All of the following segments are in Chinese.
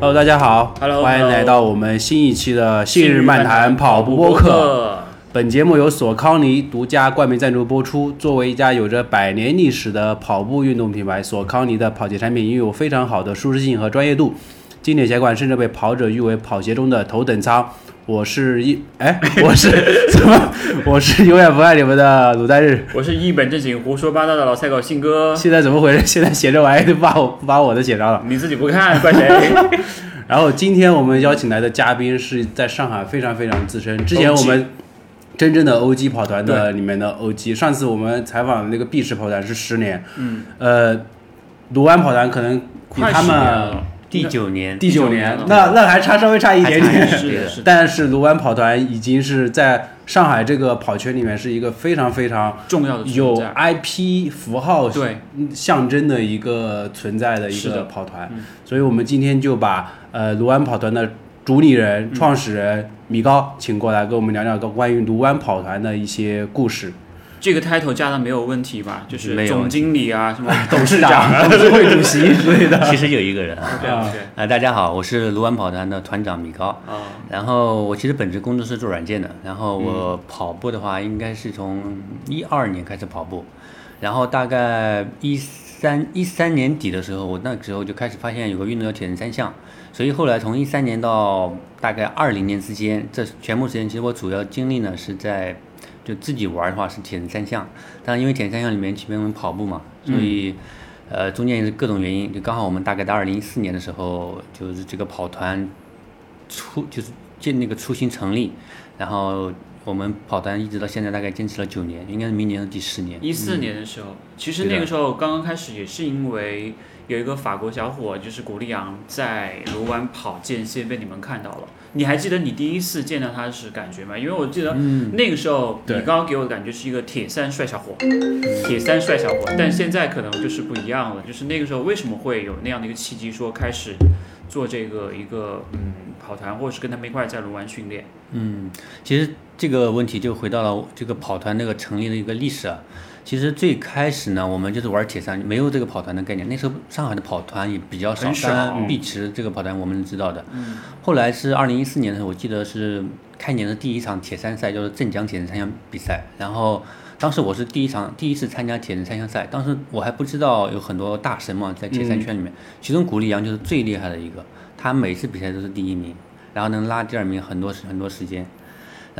Hello，大家好 Hello，欢迎来到我们新一期的《信日漫谈跑步播客》。本节目由索康尼独家冠名赞助播出。作为一家有着百年历史的跑步运动品牌，索康尼的跑鞋产品拥有非常好的舒适性和专业度，经典鞋款甚至被跑者誉为跑鞋中的头等舱。我是一哎，我是怎么？我是永远不爱你们的鲁代日。我是一本正经胡说八道的老菜狗信哥，现在怎么回事？现在写这玩意儿把我把我的写着了。你自己不看怪谁？然后今天我们邀请来的嘉宾是在上海非常非常资深，之前我们真正的 OG 跑团的里面的 OG，上次我们采访的那个 B 市跑团是十年，嗯，呃，卢湾跑团可能比他们第九年，第九年那那还差稍微差一点点，是，是，但是卢湾跑团已经是在上海这个跑圈里面是一个非常非常重要的有 IP 符号对。象征的一个存在的一个跑团，嗯。所以我们今天就把呃卢湾跑团的主理人、创始人米高请过来，跟我们聊聊关于卢湾跑团的一些故事。这个 title 加的没有问题吧？就是总经理啊，什么董事长、董事 会主席 之类的。其实有一个人啊。OK OK 啊，大家好，我是卢湾跑团的团长米高。啊，然后我其实本职工作是做软件的，然后嗯我跑步的话，应该是从一二年开始跑步，然后大概一三一三年底的时候，我那时候就开始发现有个运动叫铁人三项，所以后来从一三年到大概二零年之间，这全部时间其实我主要精力呢是在就自己玩的话是铁人三项，但因为铁人三项里面前面我们跑步嘛，所以。呃，中间也是各种原因，就刚好我们大概在二零一四年的时候，就是这个跑团初就是建那个初心成立，然后我们跑团一直到现在大概坚持了九年，应该是明年的第十年。一四年的时候，其实那个时候刚刚开始也是因为有一个法国小伙，就是古力扬在卢湾跑间歇被你们看到了。你还记得你第一次见到他是感觉吗？因为我记得那个时候对你刚刚给我的感觉是一个铁三帅小伙，铁三帅小伙，但现在可能就是不一样了。就是那个时候为什么会有那样的一个契机，说开始做这个一个嗯跑团，或者是跟他们一块在卢湾训练？嗯，其实这个问题就回到了这个跑团那个成立的一个历史啊。其实最开始呢，我们就是玩铁三，没有这个跑团的概念。那时候上海的跑团也比较少，很少当然碧池这个跑团我们知道的。嗯，后来是二零一四年的时候，我记得是开年的第一场铁三赛，就是镇江铁人三项比赛。然后当时我是第一场第一次参加铁人三项赛，当时我还不知道有很多大神嘛，在铁三圈里面，其中古力扬就是最厉害的一个，他每次比赛都是第一名，然后能拉第二名很多时很多时间。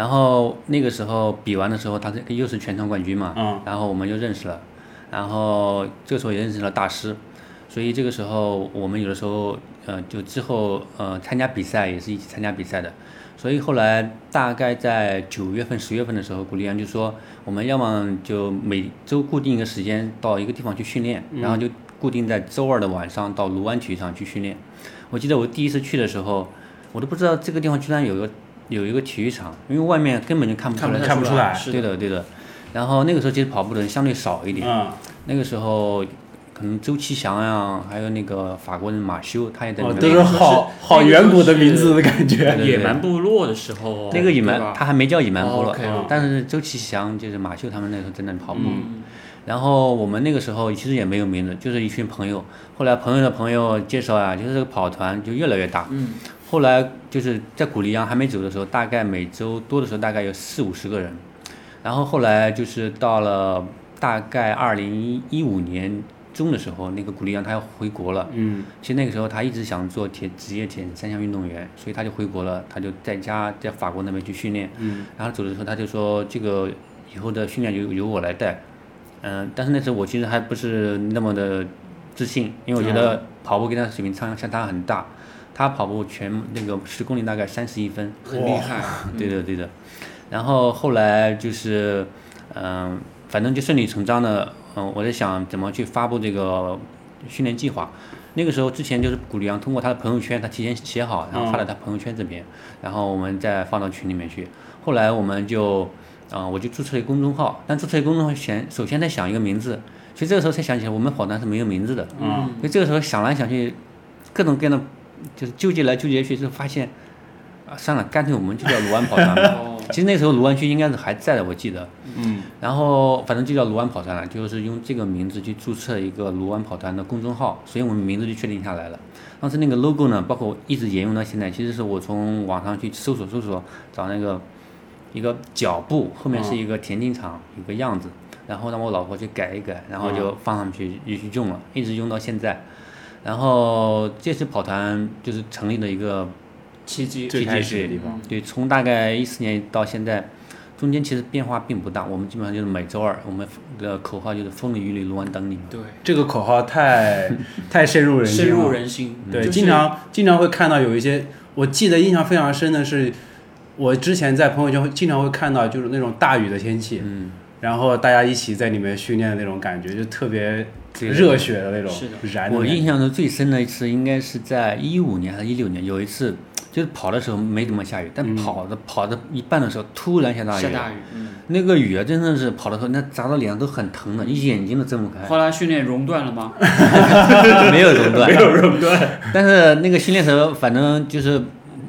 然后那个时候比完的时候，他这个又是全场冠军嘛，嗯。然后我们就认识了，然后这个时候也认识了大师，所以这个时候我们有的时候呃就之后呃参加比赛也是一起参加比赛的，所以后来大概在九月份十月份的时候，古力安就说我们要么就每周固定一个时间到一个地方去训练，然后就固定在周二的晚上到卢湾体育场去训练。我记得我第一次去的时候，我都不知道这个地方居然有个有一个体育场，因为外面根本就看不出来。看不出来对的，对的。然后那个时候其实跑步的人相对少一点，嗯，那个时候可能周其祥呀，还有那个法国人马修，他也在里哦，都是好好远古的名字的感觉。对野蛮部落的时候，那个野蛮他还没叫野蛮部落但是周其祥就是马修他们那时候在那里跑步。嗯然后我们那个时候其实也没有名字，就是一群朋友。后来朋友的朋友介绍啊，就是这个跑团就越来越大。嗯，后来就是在古力扬还没走的时候，大概每周多的时候大概有四五十个人，然后后来就是到了大概二零一五年中的时候，那个古力扬他要回国了。嗯，其实那个时候他一直想做铁职业铁人三项运动员，所以他就回国了，他就在家在法国那边去训练。嗯，然后走的时候他就说这个以后的训练由由我来带。嗯、但是那时候我其实还不是那么的自信，因为我觉得跑步跟他的水平差相差很大。他跑步全那个十公里大概三十一分，很厉害。对的对的。然后后来就是，嗯、反正就顺理成章的，嗯、我在想怎么去发布这个训练计划。那个时候之前就是古力扬通过他的朋友圈，他提前写好，然后发到他朋友圈这边，然后我们再放到群里面去。后来我们就，啊、我就注册了一个公众号，但注册公众号前，首先在想一个名字。其实这个时候才想起来，我们跑团是没有名字的。嗯，所以这个时候想来想去，各种各样的就是纠结来纠结去，就发现，啊，算了，干脆我们就叫卢湾跑团吧。哦，其实那时候卢湾区应该是还在的，我记得。嗯，然后反正就叫卢湾跑团了，就是用这个名字去注册一个卢湾跑团的公众号，所以我们名字就确定下来了。当时那个 logo 呢，包括一直沿用到现在，其实是我从网上去搜索搜索找那个一个脚步后面是一个田径场一个样子，然后让我老婆去改一改，然后就放上去就去用了，一直用到现在。然后这次跑团就是成立的一个契机，最开始的地方。对，从大概一四年到现在，中间其实变化并不大。我们基本上就是每周二，我们的口号就是“风里雨里卢湾等你”。对，这个口号太太深入人心深。入人心。对，就是经常经常会看到有一些，我记得印象非常深的是，我之前在朋友圈会经常会看到，就是那种大雨的天气，嗯，然后大家一起在里面训练的那种感觉，就特别对热血的那种是的。我燃的感觉。印象中最深的一次应该是在一五年还是一六年，有一次就是跑的时候没怎么下雨，但嗯。跑的、跑的一半的时候突然下大雨，下大雨，嗯，那个雨啊真的是跑的时候那砸到脸上都很疼的，你眼睛都睁不开。后来训练熔断了吗？没有熔断，没有熔断，但是那个训练时候，反正就是，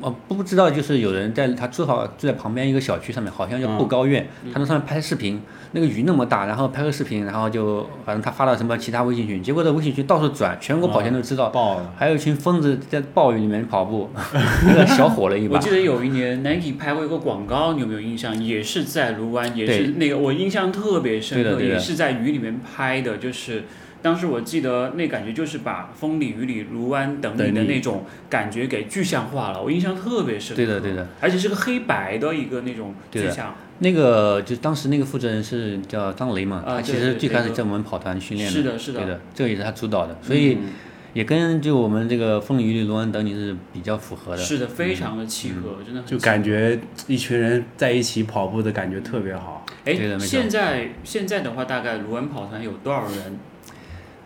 呃，不知道就是有人在他住好住在旁边一个小区上面，好像叫后高院，他在上面拍视频，那个雨那么大，然后拍个视频，然后就反正他发到什么其他微信群，结果在微信群到处转，全国跑圈都知道，爆了。还有一群疯子在暴雨里面跑步，那个小火了一把。我记得有一年 Nike 拍过一个广告，你有没有印象？也是在卢湾，也是那个我印象特别深刻，也是在雨里面拍的，就是。当时我记得那感觉就是把风里雨里卢湾等你的那种感觉给具象化了，我印象特别深。对的对的，而且是个黑白的一个那种具象。那个就当时那个负责人是叫张雷嘛，啊他其实最开始在我们跑团训练是的是的对的，这个也是他主导的，所以嗯也跟就我们这个风里雨里卢湾等你是比较符合的。是的，非常的契合，真的很就感觉一群人在一起跑步的感觉特别好。哎现在现在的话，大概卢湾跑团有多少人？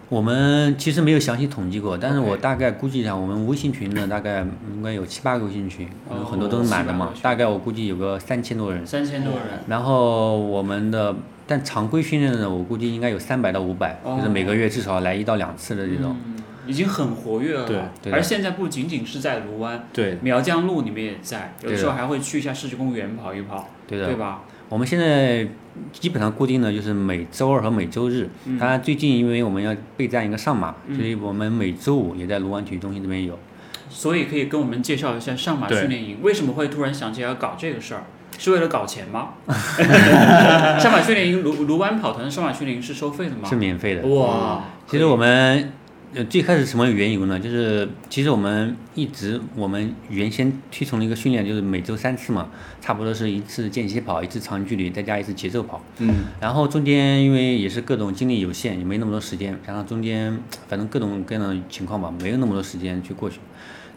我们其实没有详细统计过，但是我大概估计一下，我们微信群呢大概应该有七八个微信群，哦有很多都是满的7-8个，群嘛大概我估计有个三千多人。三千多人。然后我们的但常规训练的呢，我估计应该有三百到五百、哦就是每个月至少来一到两次的这种。嗯，已经很活跃了。对对而现在不仅仅是在卢湾，对，苗江路你们也在，有的时候还会去一下市区公园跑一跑，对的，对吧？我们现在基本上固定的就是每周二和每周日。嗯当然最近因为我们要备战一个上马，嗯所以我们每周五也在卢湾体育中心这边有。所以可以跟我们介绍一下上马训练营，为什么会突然想起要搞这个事儿？是为了搞钱吗？上马训练营，卢卢湾跑团的上马训练营是收费的吗是？免费的。哇，其实我们呃最开始什么缘由呢？就是其实我们一直我们原先推崇的一个训练就是每周三次嘛，差不多是一次间歇跑，一次长距离，再加一次节奏跑。嗯，然后中间因为也是各种精力有限，也没那么多时间，然后中间反正各种各样的情况吧，没有那么多时间去过去。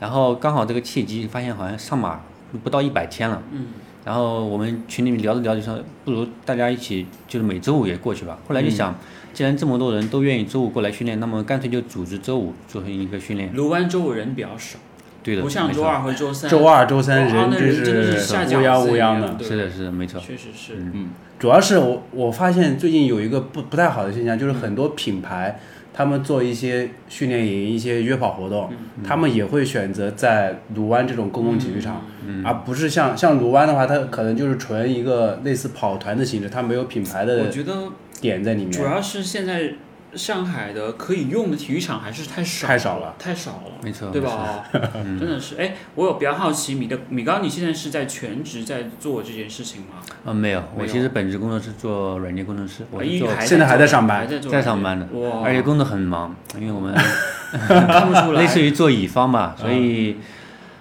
然后刚好这个契机，发现好像上马不到一百天了。嗯。然后我们群里面聊着聊着说，不如大家一起就是每周五也过去吧。后来就想，既然这么多人都愿意周五过来训练，那么干脆就组织周五做成一个训练。卢湾周五人比较少，对的，不像周二和周三。周二、周三人真的是乌泱乌泱的。是的，是的，没错。确实是。嗯，主要是我我发现最近有一个不不太好的现象，就是很多品牌他们做一些训练营、一些约跑活动，他们也会选择在卢湾这种公共体育场，而不是像像卢湾的话，它可能就是纯一个类似跑团的形式，它没有品牌我的觉得点在里面。主要是现在上海的可以用的体育场还是太少太少了，太少了。没错，对？吧？真的是，哎，我有比较好奇，米的米高，你现在是在全职在做这件事情吗？啊，没有，我其实本职工作是做软件工程师，我现在还在上班在上班的，而且工作很忙，因为我们 看不出来，类似于做乙方吧，所以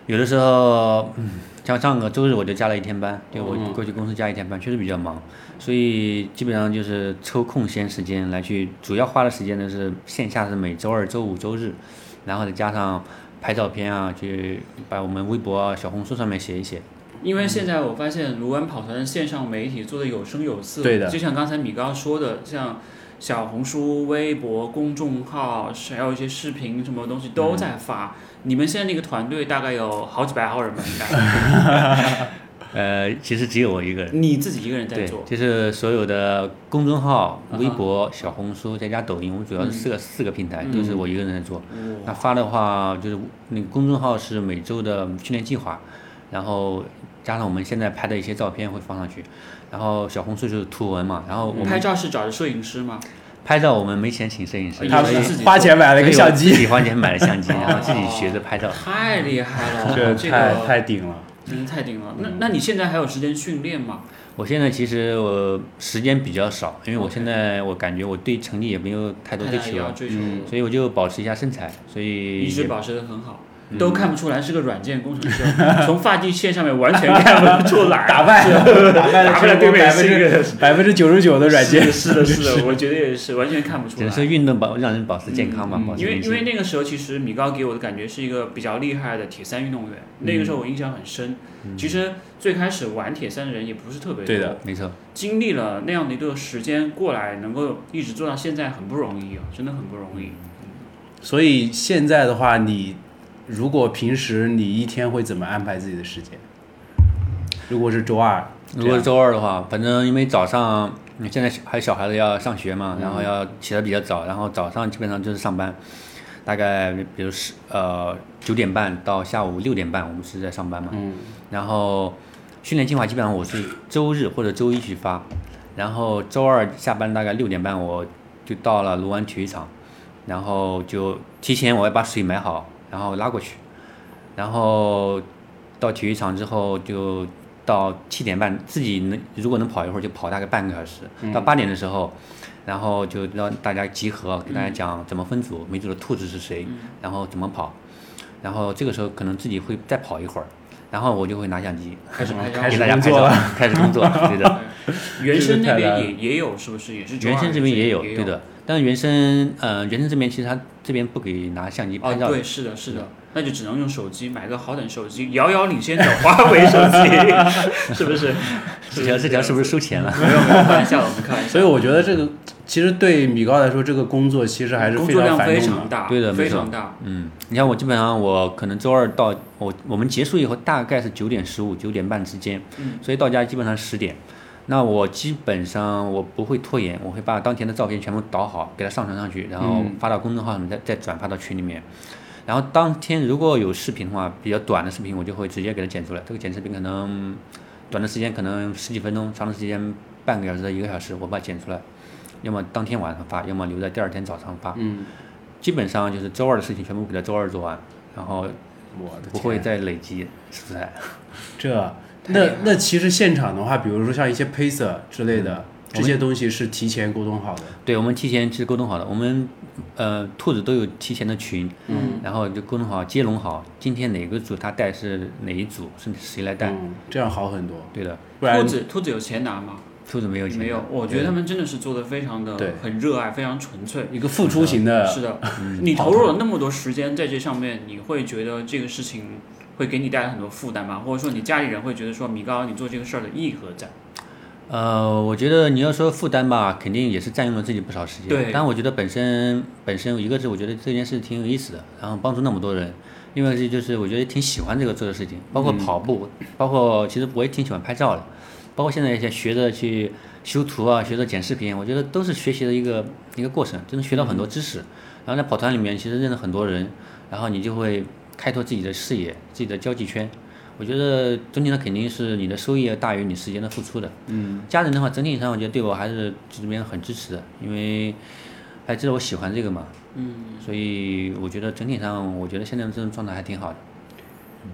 有的时候，嗯，像上个周日我就加了一天班，对我嗯。过去公司加一天班，确实比较忙，所以基本上就是抽空闲时间来去，主要花的时间呢是线下是每周二、周五、周日，然后再加上拍照片啊，去把我们微博啊、小红书上面写一写。因为现在我发现卢湾跑团的线上媒体做的有声有色，对的就像刚才米高说的，像小红书、微博、公众号，还有一些视频什么东西都在发。你们现在那个团队大概有好几百号人吧？应该 呃，其实只有我一个人。你自己一个人在对做，，就是所有的公众号、微博、小红书，再加抖音，我主要是四个、四个平台，嗯都是我一个人在做。那，发的话，就是那个公众号是每周的训练计划，然后加上我们现在拍的一些照片会放上去，然后小红书就是图文嘛，然后我拍照是找的摄影师吗？拍照我们没钱请摄影师，他们是自己花钱买了个相机，自己花钱买了相机，然后自己学着拍照。太厉害了，这这太个太顶了。真的太顶了。那那你现在还有时间训练吗？我现在其实我时间比较少，因为我现在我感觉我对成绩也没有太多追求所以我就保持一下身材，所以也一直保持的很好。嗯都看不出来是个软件工程师，从发际线上面完全看不出来。打败打败了打败了对面百分是一个之百分之九十九的软件，是的，是的，我觉得也是，完全看不出来只能。说运动保让人保持健康吧，嗯因为。因为那个时候其实米高给我的感觉是一个比较厉害的铁三运动员，那个时候我印象很深。其实最开始玩铁三的人也不是特别多，对的，没错，经历了那样的一个时间过来，能够一直做到现在很不容易啊，真的很不容易。所以现在的话，你如果平时你一天会怎么安排自己的时间？如果是周二，如果是周二的话，反正因为早上你现在还有小孩子要上学嘛，然后要起得比较早，然后早上基本上就是上班，大概比如是呃九点半到下午六点半，我们是在上班嘛。嗯，然后训练计划基本上我是周日或者周一去发，然后周二下班大概六点半我就到了卢湾体育场，然后就提前我要把水买好，然后拉过去，然后到体育场之后就到七点半自己能如果能跑一会儿就跑大概半个小时，到八点的时候。然后就让大家集合，给大家讲怎么分组，每组的兔子是谁，然后怎么跑，然后这个时候可能自己会再跑一会儿，然后我就会拿相机，开始拍照开始给大家拍照了，开始工作，对的。原生那边也也有，是不是？也是原生这边也有，对的。但是原生，呃，原生这边其实他这边不给拿相机哦拍，照的，对，是的，是的，那就只能用手机买个好点手机，遥遥领先的华为手机，是不是？这条这条是不是收钱了？没有没有，开玩笑，我们开玩笑。所以我觉得这个其实对米高来说，这个工作其实还是工非常作量非繁重的。常大，对的没错非常大。嗯，你看我基本上我可能周二到我我们结束以后大概是九点十五九点半之间，嗯所以到家基本上十点。那我基本上我不会拖延，我会把当天的照片全部导好，给它上传上去，然后嗯发到公众号上面，再再转发到群里面。然后当天如果有视频的话，比较短的视频，我就会直接给它剪出来。这个剪视频可能短的时间可能十几分钟，长的时间半个小时到一个小时，我把它剪出来，要么当天晚上发，要么留在第二天早上发。嗯，基本上就是周二的事情全部给它周二做完，然后我不会再累积素材。这太厉害了那那其实现场的话，比如说像一些 pacer 之类的、嗯这些东西是提前沟通好的。对，我们提前是沟通好的，我们呃兔子都有提前的群，嗯，然后就沟通好接龙好，今天哪个组他带是哪一组，是谁来带？嗯，这样好很多。对的，不然兔子兔子有钱拿吗？兔子没有钱，没有，我觉得他们真的是做的非常的很热爱，非常纯粹。一个付出型的，是的，嗯你投入了那么多时间在这上面，你会觉得这个事情会给你带来很多负担吗？或者说你家里人会觉得说米高你做这个事儿的意义何在？呃，我觉得你要说负担吧，肯定也是占用了自己不少时间。对但我觉得本身本身一个是我觉得这件事挺有意思的，然后帮助那么多人。另外是就是我觉得挺喜欢这个做的事情，包括跑步，包括其实我也挺喜欢拍照的，包括现在一些学着去修图啊，学着剪视频，我觉得都是学习的一个一个过程，真的学到很多知识。然后在跑团里面，其实认识很多人，然后你就会开拓自己的视野、自己的交际圈。我觉得整体上肯定是你的收益要大于你时间的付出的。嗯，家人的话，整体上我觉得对我还是这边很支持的，因为还知道我喜欢这个嘛，嗯，所以我觉得整体上，我觉得现在这种状态还挺好的。嗯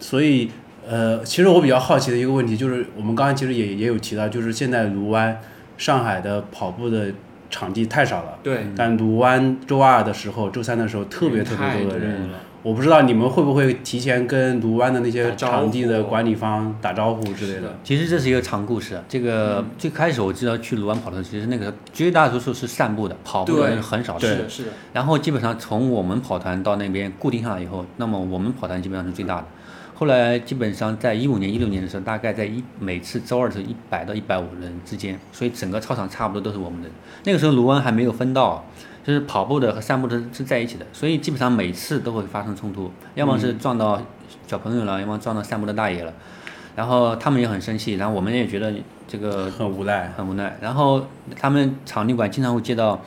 所以呃，其实我比较好奇的一个问题就是，我们刚刚其实也也有提到，就是现在卢湾、上海的跑步的场地太少了。对，但卢湾周二的时候、周三的时候特别特别多的人。我不知道你们会不会提前跟卢湾的那些场地的管理方打招呼之类的。其实这是一个长故事。这个、最开始我知道去卢湾跑的时候，其实那个绝大多数是散步的，跑步的人很少。是的，是的，然后基本上从我们跑团到那边固定下来以后，那么我们跑团基本上是最大的。后来基本上在一五年、一六年的时候，大概在一每次周二是一百到一百五人之间，所以整个操场差不多都是我们的。那个时候卢湾还没有分到，就是跑步的和散步的是在一起的，所以基本上每次都会发生冲突，要么是撞到小朋友了，要么撞到散步的大爷了，然后他们也很生气，然后我们也觉得这个很无奈，很无奈。然后他们场地馆经常会接到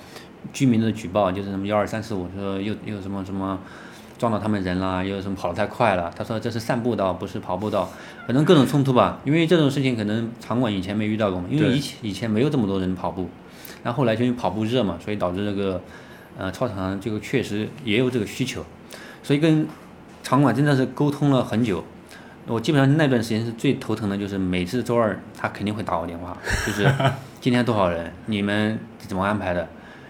居民的举报，就是什么幺二三四五说又又什么什么撞到他们人了，又什么跑得太快了。他说这是散步道，不是跑步道，反正各种冲突吧。因为这种事情可能场馆以前没遇到过嘛，因为以前以前没有这么多人跑步，然后后来就因为跑步热嘛，所以导致这个呃操场上这个确实也有这个需求，所以跟场馆真的是沟通了很久。我基本上那段时间是最头疼的，就是每次周二他肯定会打我电话，就是 今天多少人，你们怎么安排的？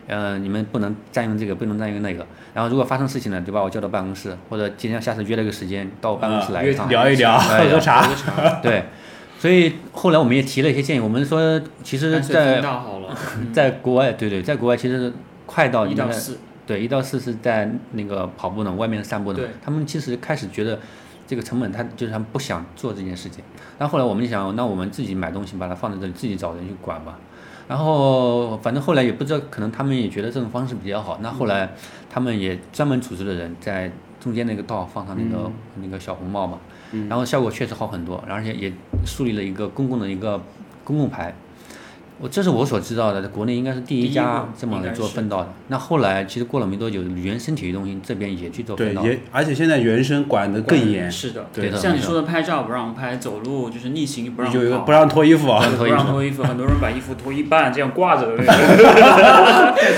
呃，你们不能占用这个，不能占用那个。然后如果发生事情了，就把我叫到办公室，或者今天下次约了个时间到我办公室来一趟。聊一聊，喝喝。个茶，对，所以后来我们也提了一些建议，我们说其实在 在国外，对对，在国外其实快到一到四，对，一到四是在那个跑步呢，外面散步呢，他们其实开始觉得这个成本，他就是他们不想做这件事情。然后后来我们就想，那我们自己买东西，把它放在这里，自己找人去管吧。然后反正后来也不知道，可能他们也觉得这种方式比较好。那后来他们也专门组织的人在中间那个道放上那个、那个小红帽嘛，然后效果确实好很多，而且也树立了一个公共的一个公共牌。我这是我所知道的，在国内应该是第第一一家这么来做分道的。那后来其实过了没多久，原生体育中心这边也去做对分，道。也而且现在原生管得更严，是的，对的像你说的拍照不让拍，走路就是逆行不让跑有一个不让脱衣服啊，不让脱衣服 很多人把衣服脱一半，这样挂着的那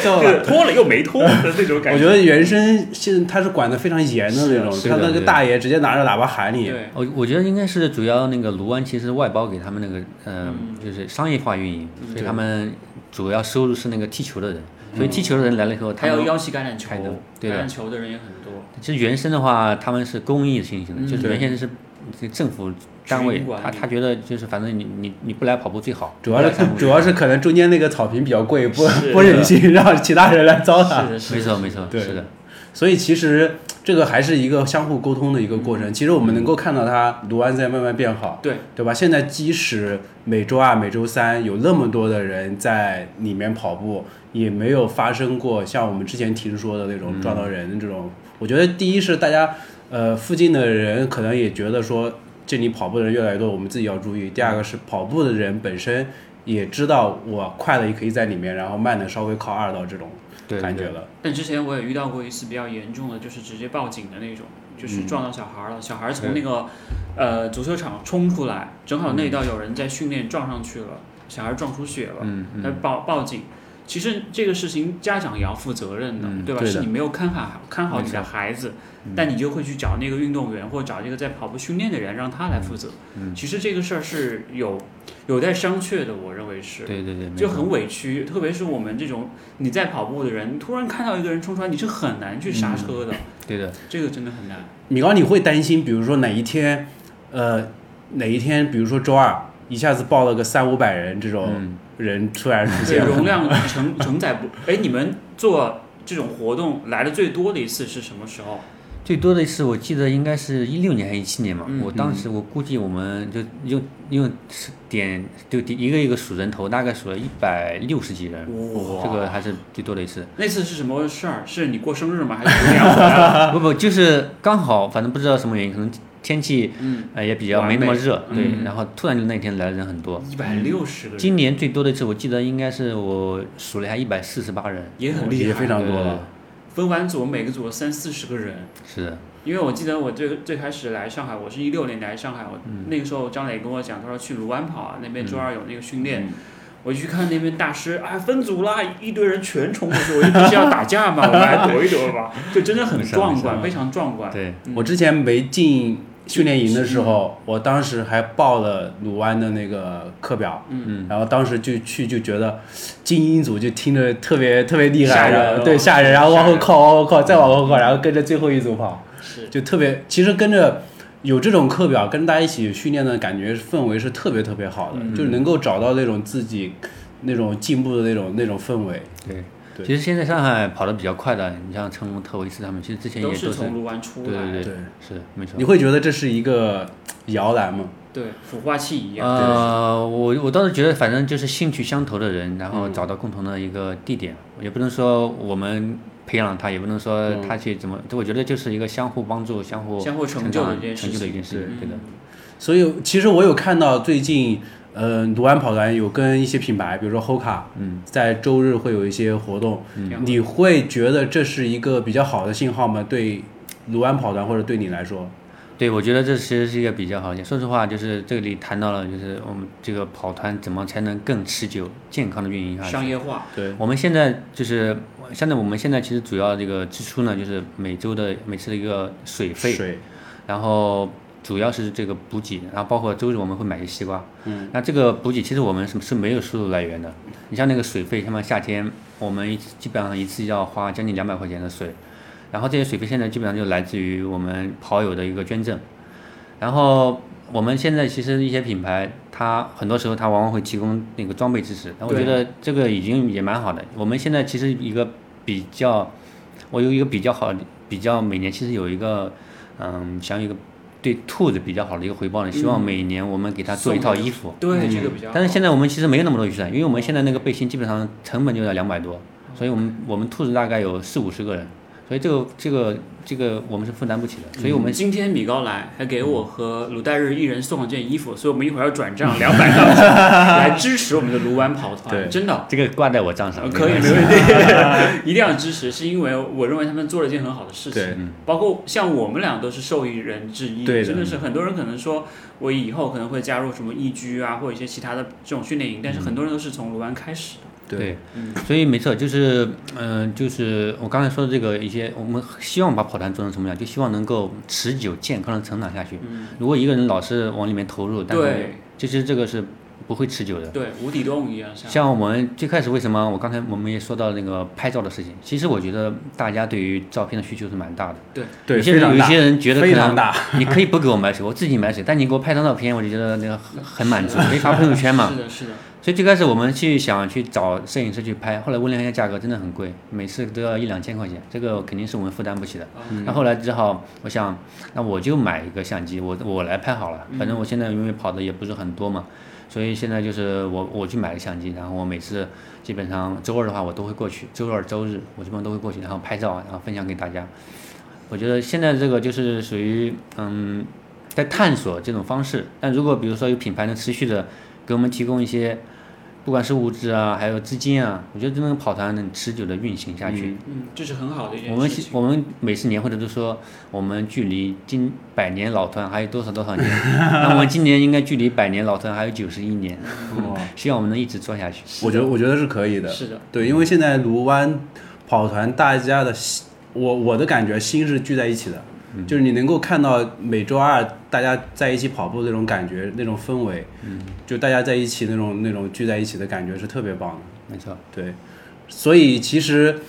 种，这个脱了又没脱的那种感觉。我觉得原生现在他是管得非常严的那种，他那个大爷直接拿着喇叭喊你，对，我我觉得应该是主要那个卢湾其实外包给他们那个呃，嗯。就是商业化运营，所以他们主要收入是那个踢球的人，所以踢球的人来了以后，还有腰旗橄榄球，橄榄球的人也很多，其实原生的话，他们是公益性型的，嗯。就是原先是这政府单位他他觉得就是反正你你你不来跑步最好，主要是主要是可能中间那个草坪比较贵，不不忍心让其他人来糟蹋。是的，是没错没错，对是的，所以其实这个还是一个相互沟通的一个过程。其实我们能够看到它卢安在慢慢变好，对对吧？现在即使每周二、每周三有那么多的人在里面跑步，也没有发生过像我们之前听说的那种撞到人的这种。我觉得第一是大家呃附近的人可能也觉得说这里跑步的人越来越多，我们自己要注意。第二个是跑步的人本身也知道我快的也可以在里面，然后慢的稍微靠二道这种感觉了。但之前我也遇到过一次比较严重的，就是直接报警的那种，就是撞到小孩儿了，小孩从那个呃足球场冲出来，正好那一道有人在训练撞上去了，小孩撞出血了，嗯他嗯，报报警。其实这个事情家长也要负责任的，嗯对吧？对是你没有看好看好你的孩子，但你就会去找那个运动员或者找这个在跑步训练的人，让他来负责。嗯其实这个事儿是有有待商榷的，我认为是。对对对，就很委屈，特别是我们这种你在跑步的人，突然看到一个人冲出来，你是很难去刹车的，对的，这个真的很难。米高，你会担心，比如说哪一天，呃，哪一天，比如说周二一下子报了个三五百人这种嗯。人突然出对，现了，容量承承载不，哎，你们做这种活动来的最多的一次是什么时候？最多的一次我记得应该是一六年还是一七年嘛，嗯我当时我估计我们就用用点就一个一个数人头，大概数了一百六十几人，哇这个还是最多的一次。那次是什么事儿？是你过生日吗？还是怎么样？不不，就是刚好，反正不知道什么原因，可能天气嗯，呃也比较没那么热，对，嗯。然后突然就那天来的人很多。一百六十个人，今年最多的一次，我记得应该是我数了一下，一百四十八人。也很厉害，也非常多。了。分完组，每个组三四十个人。是。的，因为我记得我最最开始来上海，我是一六年来上海，我嗯。那个时候张磊跟我讲，他说去卢湾跑啊，那边周二有那个训练，嗯。我去看那边大师，啊，分组啦，一堆人全冲过去，我就不是要打架嘛，我们来躲一躲吧，就真的很壮观，非常壮观。对，嗯。我之前没进训练营的时候，我当时还报了鲁湾的那个课表，嗯，然后当时就去就觉得精英组就听着特别特别厉吓害，人然后哦。对吓人，然后往后靠往后靠再往后靠，然后跟着最后一组跑，是，就特别其实跟着。有这种课表跟大家一起训练的感觉氛围是特别特别好的，嗯。就是能够找到那种自己那种进步的那种那种氛围。对，对其实现在上海跑得比较快的，你像成龙、特维斯他们，其实之前也都都是，从卢湾出来，对对对，对，是没错你。会觉得这是一个摇篮吗？对孵化器一样。呃，我我倒是觉得，反正就是兴趣相投的人，然后嗯找到共同的一个地点，也不能说我们培养了他，也不能说嗯他去怎么，我觉得就是一个相互帮助、相互相互成就的一件事成就的一件事情，对的。所以其实我有看到最近，呃，卢安跑团有跟一些品牌，比如说 Hoka，嗯，在周日会有一些活动，嗯你会觉得这是一个比较好的信号吗？对卢安跑团或者对你来说？对，我觉得这其实是一个比较好的。说实话，就是这里谈到了，就是我们这个跑团怎么才能更持久、健康的运营下去。商业化，对，我们现在就是现在我们现在其实主要这个支出呢，就是每周的每次的一个水费，水，然后主要是这个补给，然后包括周日我们会买些西瓜。嗯，那这个补给其实我们是是没有收入来源的。你像那个水费，像么夏天我们基本上一次要花将近两百块钱的水，然后这些水费现在基本上就来自于我们跑友的一个捐赠。然后我们现在其实一些品牌，它很多时候它往往会提供那个装备支持，那我觉得这个已经也蛮好的。我们现在其实一个比较，我有一个比较好的，比较每年其实有一个，嗯，想有一个对兔子比较好的一个回报呢，希望每年我们给它做一套衣服。对这个比较好。但是现在我们其实没有那么多预算，因为我们现在那个背心基本上成本就要两百多，所以我们我们兔子大概有四五十个人。所以这个这个这个我们是负担不起的，所以我们今天米高来还给我和鲁代日一人送了件衣服，所以我们一会儿要转账 两百到来支持我们的卢湾跑团，真的这个挂在我账上，可以没问题 一定要支持，是因为我认为他们做了一件很好的事情，包括像我们俩都是受益人之一，真的是很多人可能说我以后可能会加入什么易居啊，或者一些其他的这种训练营，但是很多人都是从卢湾开始的。对，所以没错，就是，嗯，就是我刚才说的这个一些，我们希望把跑团做成什么样，就希望能够持久健康的成长下去。如果一个人老是往里面投入，但是其实这个是不会持久的。对，无底洞一样。像我们最开始为什么，我刚才我们也说到那个拍照的事情，其实我觉得大家对于照片的需求是蛮大的。对，对，有些人有些人觉得非常大，你可以不给我买水，我自己买水，但你给我拍张照片，我就觉得那个很很满足，可以发朋友圈嘛。是的，是的。所以最开始我们去想去找摄影师去拍，后来问了一下价格，真的很贵，每次都要一两千块钱，这个肯定是我们负担不起的。那后来只好，我想，那我就买一个相机，我我来拍好了，反正我现在因为跑的也不是很多嘛，所以现在就是我我去买个相机，然后我每次基本上周二的话我都会过去，周二周日我基本上都会过去，然后拍照，然后分享给大家。我觉得现在这个就是属于嗯，在探索这种方式，但如果比如说有品牌能持续的。给我们提供一些，不管是物质啊，还有资金啊，我觉得这种跑团能持久的运行下去。嗯，这是很好的一件事情。我们我们每次年会的都说，我们距离今百年老团还有多少多少年？那我们今年应该距离百年老团还有九十一年。哦，希望我们能一直做下去。我觉得我觉得是可以的。是的。对，因为现在卢湾跑团大家的心，我我的感觉心是聚在一起的。就是你能够看到每周二大家在一起跑步那种感觉，那种氛围，嗯，就大家在一起那种那种聚在一起的感觉是特别棒的。没错，对，所以其实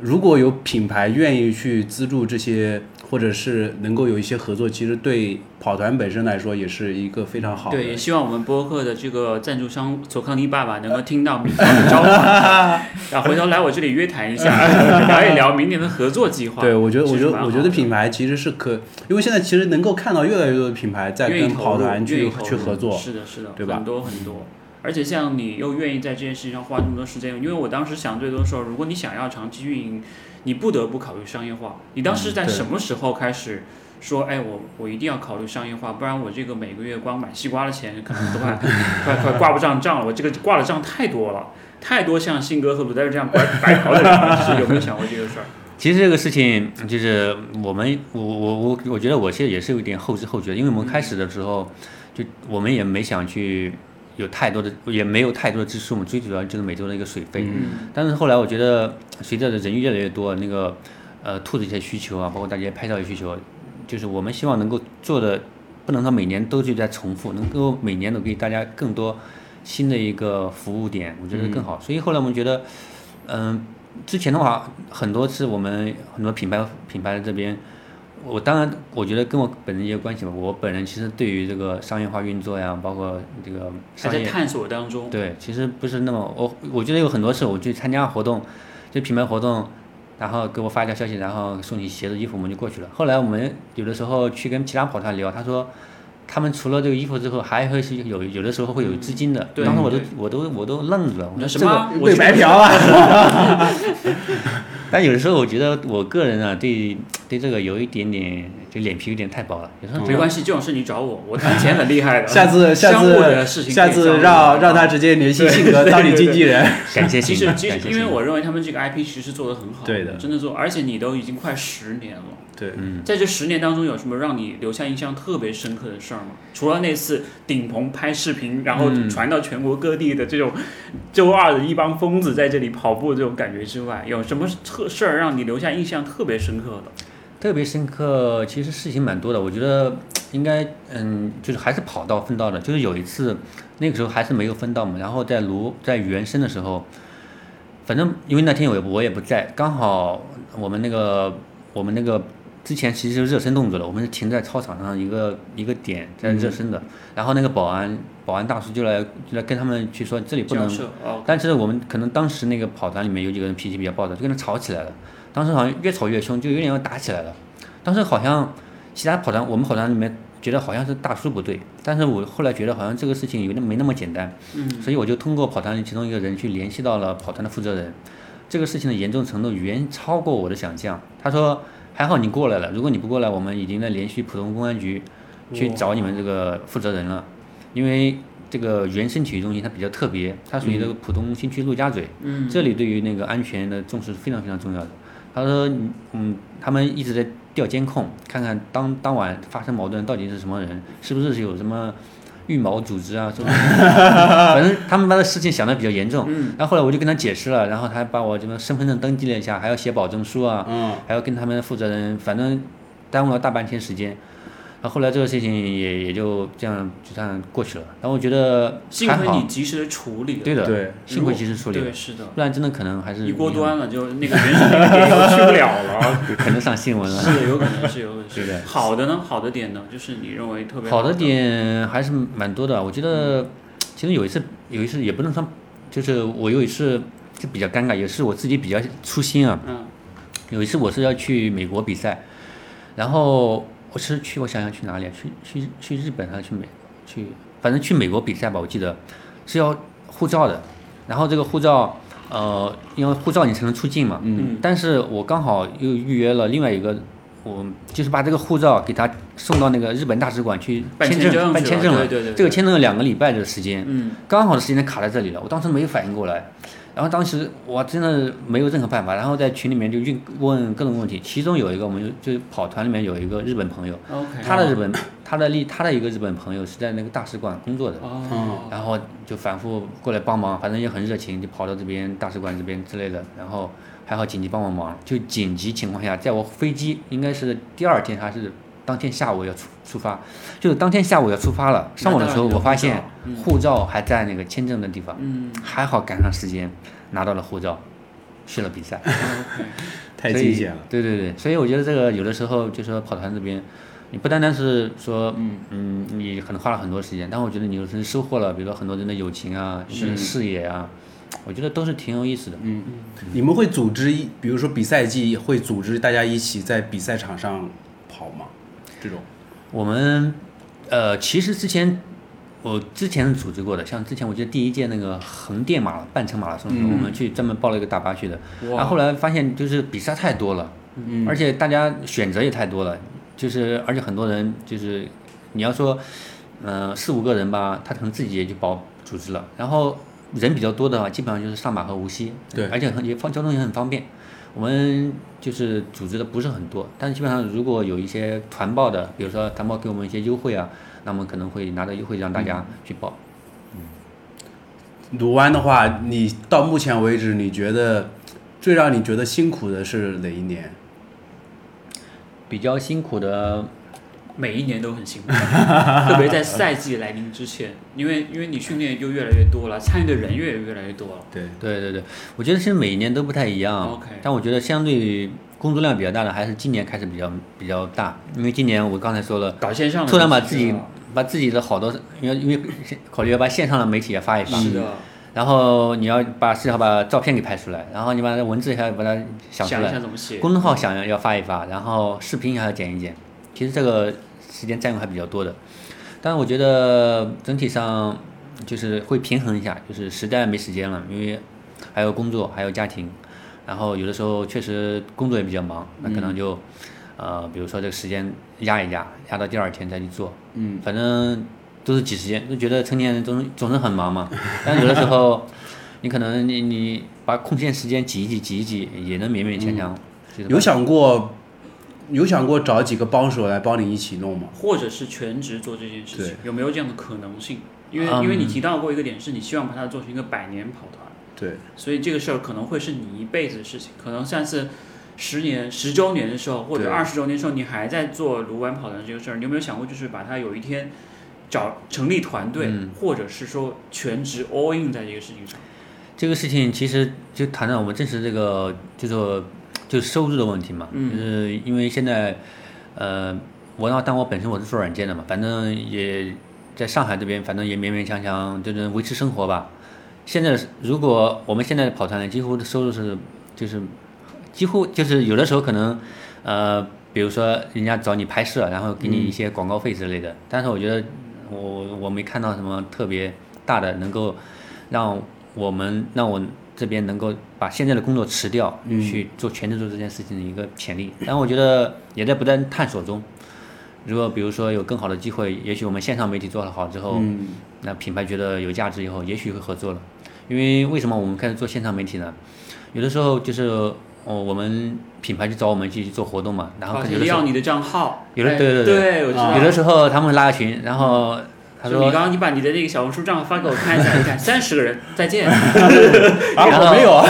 如果有品牌愿意去资助这些。或者是能够有一些合作，其实对跑团本身来说也是一个非常好的。对，也希望我们播客的这个赞助商索康尼爸爸能够听到米高的召唤，然后回头来我这里约谈一下，聊一聊明年的合作计划。对，我觉得，我觉得，我觉得品牌其实是可，因为现在其实能够看到越来越多的品牌在跟跑团去去合作。是的，是的，对吧？很多很多，而且像你又愿意在这件事情上花那么多时间，因为我当时想最多的时候，如果你想要长期运营。你不得不考虑商业化。你当时在什么时候开始说，哎，我我一定要考虑商业化，不然我这个每个月光买西瓜的钱可能都快 快快挂不上账了。我这个挂的账太多了，太多像信哥和鲁代这样白白嫖的人，有没有想过这个事儿？其实这个事情就是我们，我我我我觉得我现在也是有点后知后觉，因为我们开始的时候就我们也没想去。有太多的，也没有太多的支出，我们最主要就是每周的一个水费。嗯。但是后来我觉得，随着人越来越多，那个呃兔子一些需求啊，包括大家拍照的需求，就是我们希望能够做的，不能说每年都是在重复，能够每年都给大家更多新的一个服务点，我觉得更好。所以后来我们觉得，嗯，之前的话很多次我们很多品牌品牌这边。我当然，我觉得跟我本人也有关系吧。我本人其实对于这个商业化运作呀，包括这个还在探索当中。对，其实不是那么我，我觉得有很多次我去参加活动，就品牌活动，然后给我发一条消息，然后送你鞋子、衣服，我们就过去了。后来我们有的时候去跟其他跑团聊，他说他们除了这个衣服之后，还会是有有的时候会有资金的。当时我都我都我都愣住了，我说什么？被白嫖了？但有的时候我觉得我个人啊，对对这个有一点点，就脸皮有点太薄了。没关系，这种事你找我，我谈钱很厉害的。下次下相互的事次下次让让他直接联系信哥当你经纪人。感谢其实其实，因为我认为他们这个 IP 其实做的很好，对的真的做，而且你都已经快十年了。对，嗯，在这十年当中，有什么让你留下印象特别深刻的事儿吗？除了那次顶棚拍视频，然后嗯传到全国各地的这种周二的一帮疯子在这里跑步这种感觉之外，有什么特事儿让你留下印象特别深刻的？特别深刻，其实事情蛮多的。我觉得 应该，嗯，就是还是跑道分道的。就是有一次，那个时候还是没有分道嘛，然后在卢在原生的时候，反正因为那天我也我也不在，刚好我们那个我们那个之前其实是热身动作的，我们是停在操场上一个一个点在热身的，然后那个保安保安大叔就来就来跟他们去说这里不能哦，但是我们可能当时那个跑团里面有几个人脾气比较暴躁，就跟他吵起来了。当时好像越吵越凶，就有点要打起来了。当时好像其他跑团，我们跑团里面觉得好像是大叔不对，但是我后来觉得好像这个事情有点没那么简单，嗯，所以我就通过跑团里其中一个人去联系到了跑团的负责人。这个事情的严重程度远超过我的想象。他说还好你过来了，如果你不过来，我们已经在联系浦东公安局去找你们这个负责人了，因为。这个原生体育中心它比较特别，它属于这个浦东新区陆家嘴，嗯，这里对于那个安全的重视是非常非常重要的。他说，嗯嗯，他们一直在调监控，看看当当晚发生矛盾到底是什么人，是不是有什么预谋组织啊？是不是？反正他们把这事情想的比较严重。嗯，然后后来我就跟他解释了，然后他还把我这个身份证登记了一下，还要写保证书啊，嗯，还要跟他们负责人，反正耽误了大半天时间。然后后来这个事情也也就这样就这样过去了。然后我觉得幸亏你及时的处理了，对的，对幸亏及时处理了对，，是的，不然真的可能还是一锅端了，就那个原始那个点又去不了了。可能上新闻了。是，有可能是有可能 是。对的好的呢？好的点呢？就是你认为特别好的点还是蛮多的，我觉得其实有一次有一次也不能说，就是我有一次就比较尴尬，也是我自己比较粗心啊。嗯有一次我是要去美国比赛，然后我是去我想想去哪里啊？去去去日本还是去美去？反正去美国比赛吧，我记得是要护照的，然后这个护照呃，因为护照你才能出境嘛。嗯但是我刚好又预约了另外一个，我就是把这个护照给他送到那个日本大使馆去办签签证办签证了。对对对对这个签证有两个礼拜的时间，嗯刚好的时间卡在这里了，我当时没有反应过来，然后当时我真的没有任何办法，然后在群里面就问问各种问题，其中有一个我们就就跑团里面有一个日本朋友他的日本他的另他的一个日本朋友是在那个大使馆工作的，哦，然后就反复过来帮忙，反正也很热情，就跑到这边大使馆这边之类的，然后还好紧急帮我忙，就紧急情况下，在我飞机应该是第二天还是当天下午要出出发，就是当天下午要出发了，上午的时候我发现护照还在那个签证的地方，嗯还好赶上时间拿到了护照，去了比赛。太惊险了。对对对，所以我觉得这个有的时候就说跑团这边，你不单单是说嗯嗯，你可能花了很多时间，但我觉得你有时候收获了，比如说很多人的友情啊，是你的视野啊，我觉得都是挺有意思的。嗯，你们会组织一，比如说比赛季会组织大家一起在比赛场上跑吗？这种。我们呃，其实之前我之前是组织过的，像之前我记得第一届那个横店马半程马拉松我们去专门报了一个大巴去的，然后后来发现就是比赛太多了。嗯。而且大家选择也太多了，就是而且很多人就是你要说，呃四五个人吧，他可能自己也就包组织了，然后人比较多的话，基本上就是上马和无锡，对。而且很也方交通也很方便。我们就是组织的不是很多，但是基本上如果有一些团报的，比如说团报给我们一些优惠啊，那么可能会拿到优惠让大家去报。嗯鲁湾的话，你到目前为止，你觉得最让你觉得辛苦的是哪一年？比较辛苦的，每一年都很辛苦，特别在赛季来临之前，因为因为你训练就越来越多了，参与的人越越来越多了。对，对对对，我觉得其实每一年都不太一样。OK 但我觉得相对工作量比较大的还是今年开始比较比较大，因为今年我刚才说了，搞线上的突然把自己把自己的好多，因为因为考虑要把线上的媒体也发一发，是的，然后你要把至少把照片给拍出来，然后你把文字还要把它想出想一下来，怎么写。公众号想要要发一发，然后视频还要剪一剪，其实这个时间占用还比较多的。但是我觉得整体上就是会平衡一下，就是实在没时间了，因为还有工作，还有家庭，然后有的时候确实工作也比较忙，那可能就，呃，比如说这个时间压一压，压到第二天再去做。嗯，反正都是挤时间，就觉得成年人总总是很忙嘛。但有的时候，你可能你你把空闲时间挤一挤挤一挤，也能勉勉强强。有想过，有想过找几个帮手来帮你一起弄吗？或者是全职做这件事情，有没有这样的可能性？因为、嗯因为你提到过一个点，是你希望把它做成一个百年跑团，对，所以这个事儿可能会是你一辈子的事情，可能下次十年、十周年的时候，或者二十周年的时候，你还在做卢湾跑团这个事儿，你有没有想过，就是把它有一天找成立团队，嗯或者是说全职 all in 在这个事情上？这个事情其实就谈到我们正式这个叫做就是收入的问题嘛，嗯就是因为现在，呃，我要但我本身我是做软件的嘛，反正也在上海这边，反正也勉勉强强就能维持生活吧。现在如果我们现在的跑团的，几乎的收入是就是几乎就是有的时候可能，呃，比如说人家找你拍摄，然后给你一些广告费之类的，但是我觉得我我没看到什么特别大的能够让我们让我这边能够把现在的工作辞掉，嗯去做全职做这件事情的一个潜力。但我觉得也在不断探索中。如果比如说有更好的机会，也许我们线上媒体做得好之后，嗯那品牌觉得有价值以后，也许会合作了。因为为什么我们开始做线上媒体呢？有的时候就是哦，我们品牌去找我们去做活动嘛，然后啊有的时候要你的账号，有的哎对对对。有的时候他们会拉个群，然后他说说你刚刚你把你的那个小红书账号发给我看一下，你看 三十个人，再见。啊，然后我没有啊，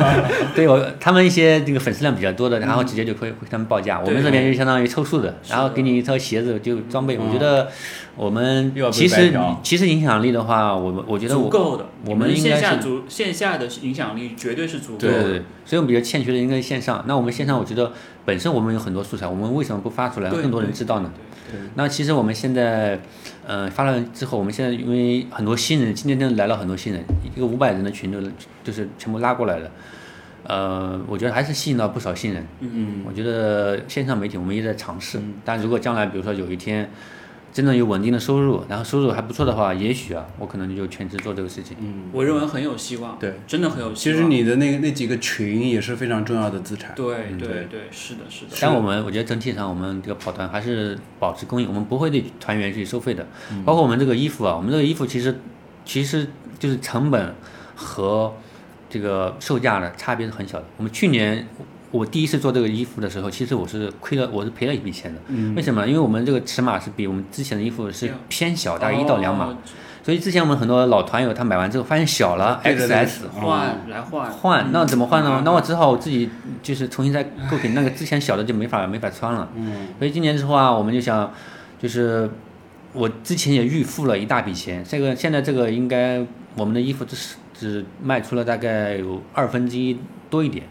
对我他们一些这个粉丝量比较多的，然后直接就会会他们报价，我们这边就相当于凑数的，然后给你一套鞋子就装备。我觉得我们其实其实影响力的话，我们我觉得我足够的，我们线下足线下的影响力绝对是足够的。对对对，所以我们比较欠缺的应该是线上。那我们线上，我觉得本身我们有很多素材，我们为什么不发出来，让更多人知道呢？对那其实我们现在，呃，发了之后，我们现在因为很多新人，今天真的来了很多新人，一个五百人的群就就是全部拉过来了。呃，我觉得还是吸引到不少新人。嗯我觉得线上媒体我们也在尝试嗯，但如果将来比如说有一天真正有稳定的收入，然后收入还不错的话，也许啊，我可能就全职做这个事情。嗯，我认为很有希望，对。真的很有希望。其实你的那个那几个群也是非常重要的资产。对嗯对对对，是的，是的。但我们我觉得整体上我们这个跑团还是保持公益，我们不会对团员去收费的。包括我们这个衣服啊，我们这个衣服其实其实就是成本和这个售价的差别是很小的。我们去年我第一次做这个衣服的时候，其实我是亏了，我是赔了一笔钱的。嗯。为什么呢？因为我们这个尺码是比我们之前的衣服是偏小，大概一到两码。哦所以之前我们很多老团友他买完之后发现小了，XS 换来换。换，那怎么换呢？嗯？那我只好我自己就是重新再购品，那个之前小的就没法没法穿了。嗯。所以今年之后啊，我们就想，就是我之前也预付了一大笔钱，这个现在这个应该我们的衣服只是只卖出了大概有二分之一多一点，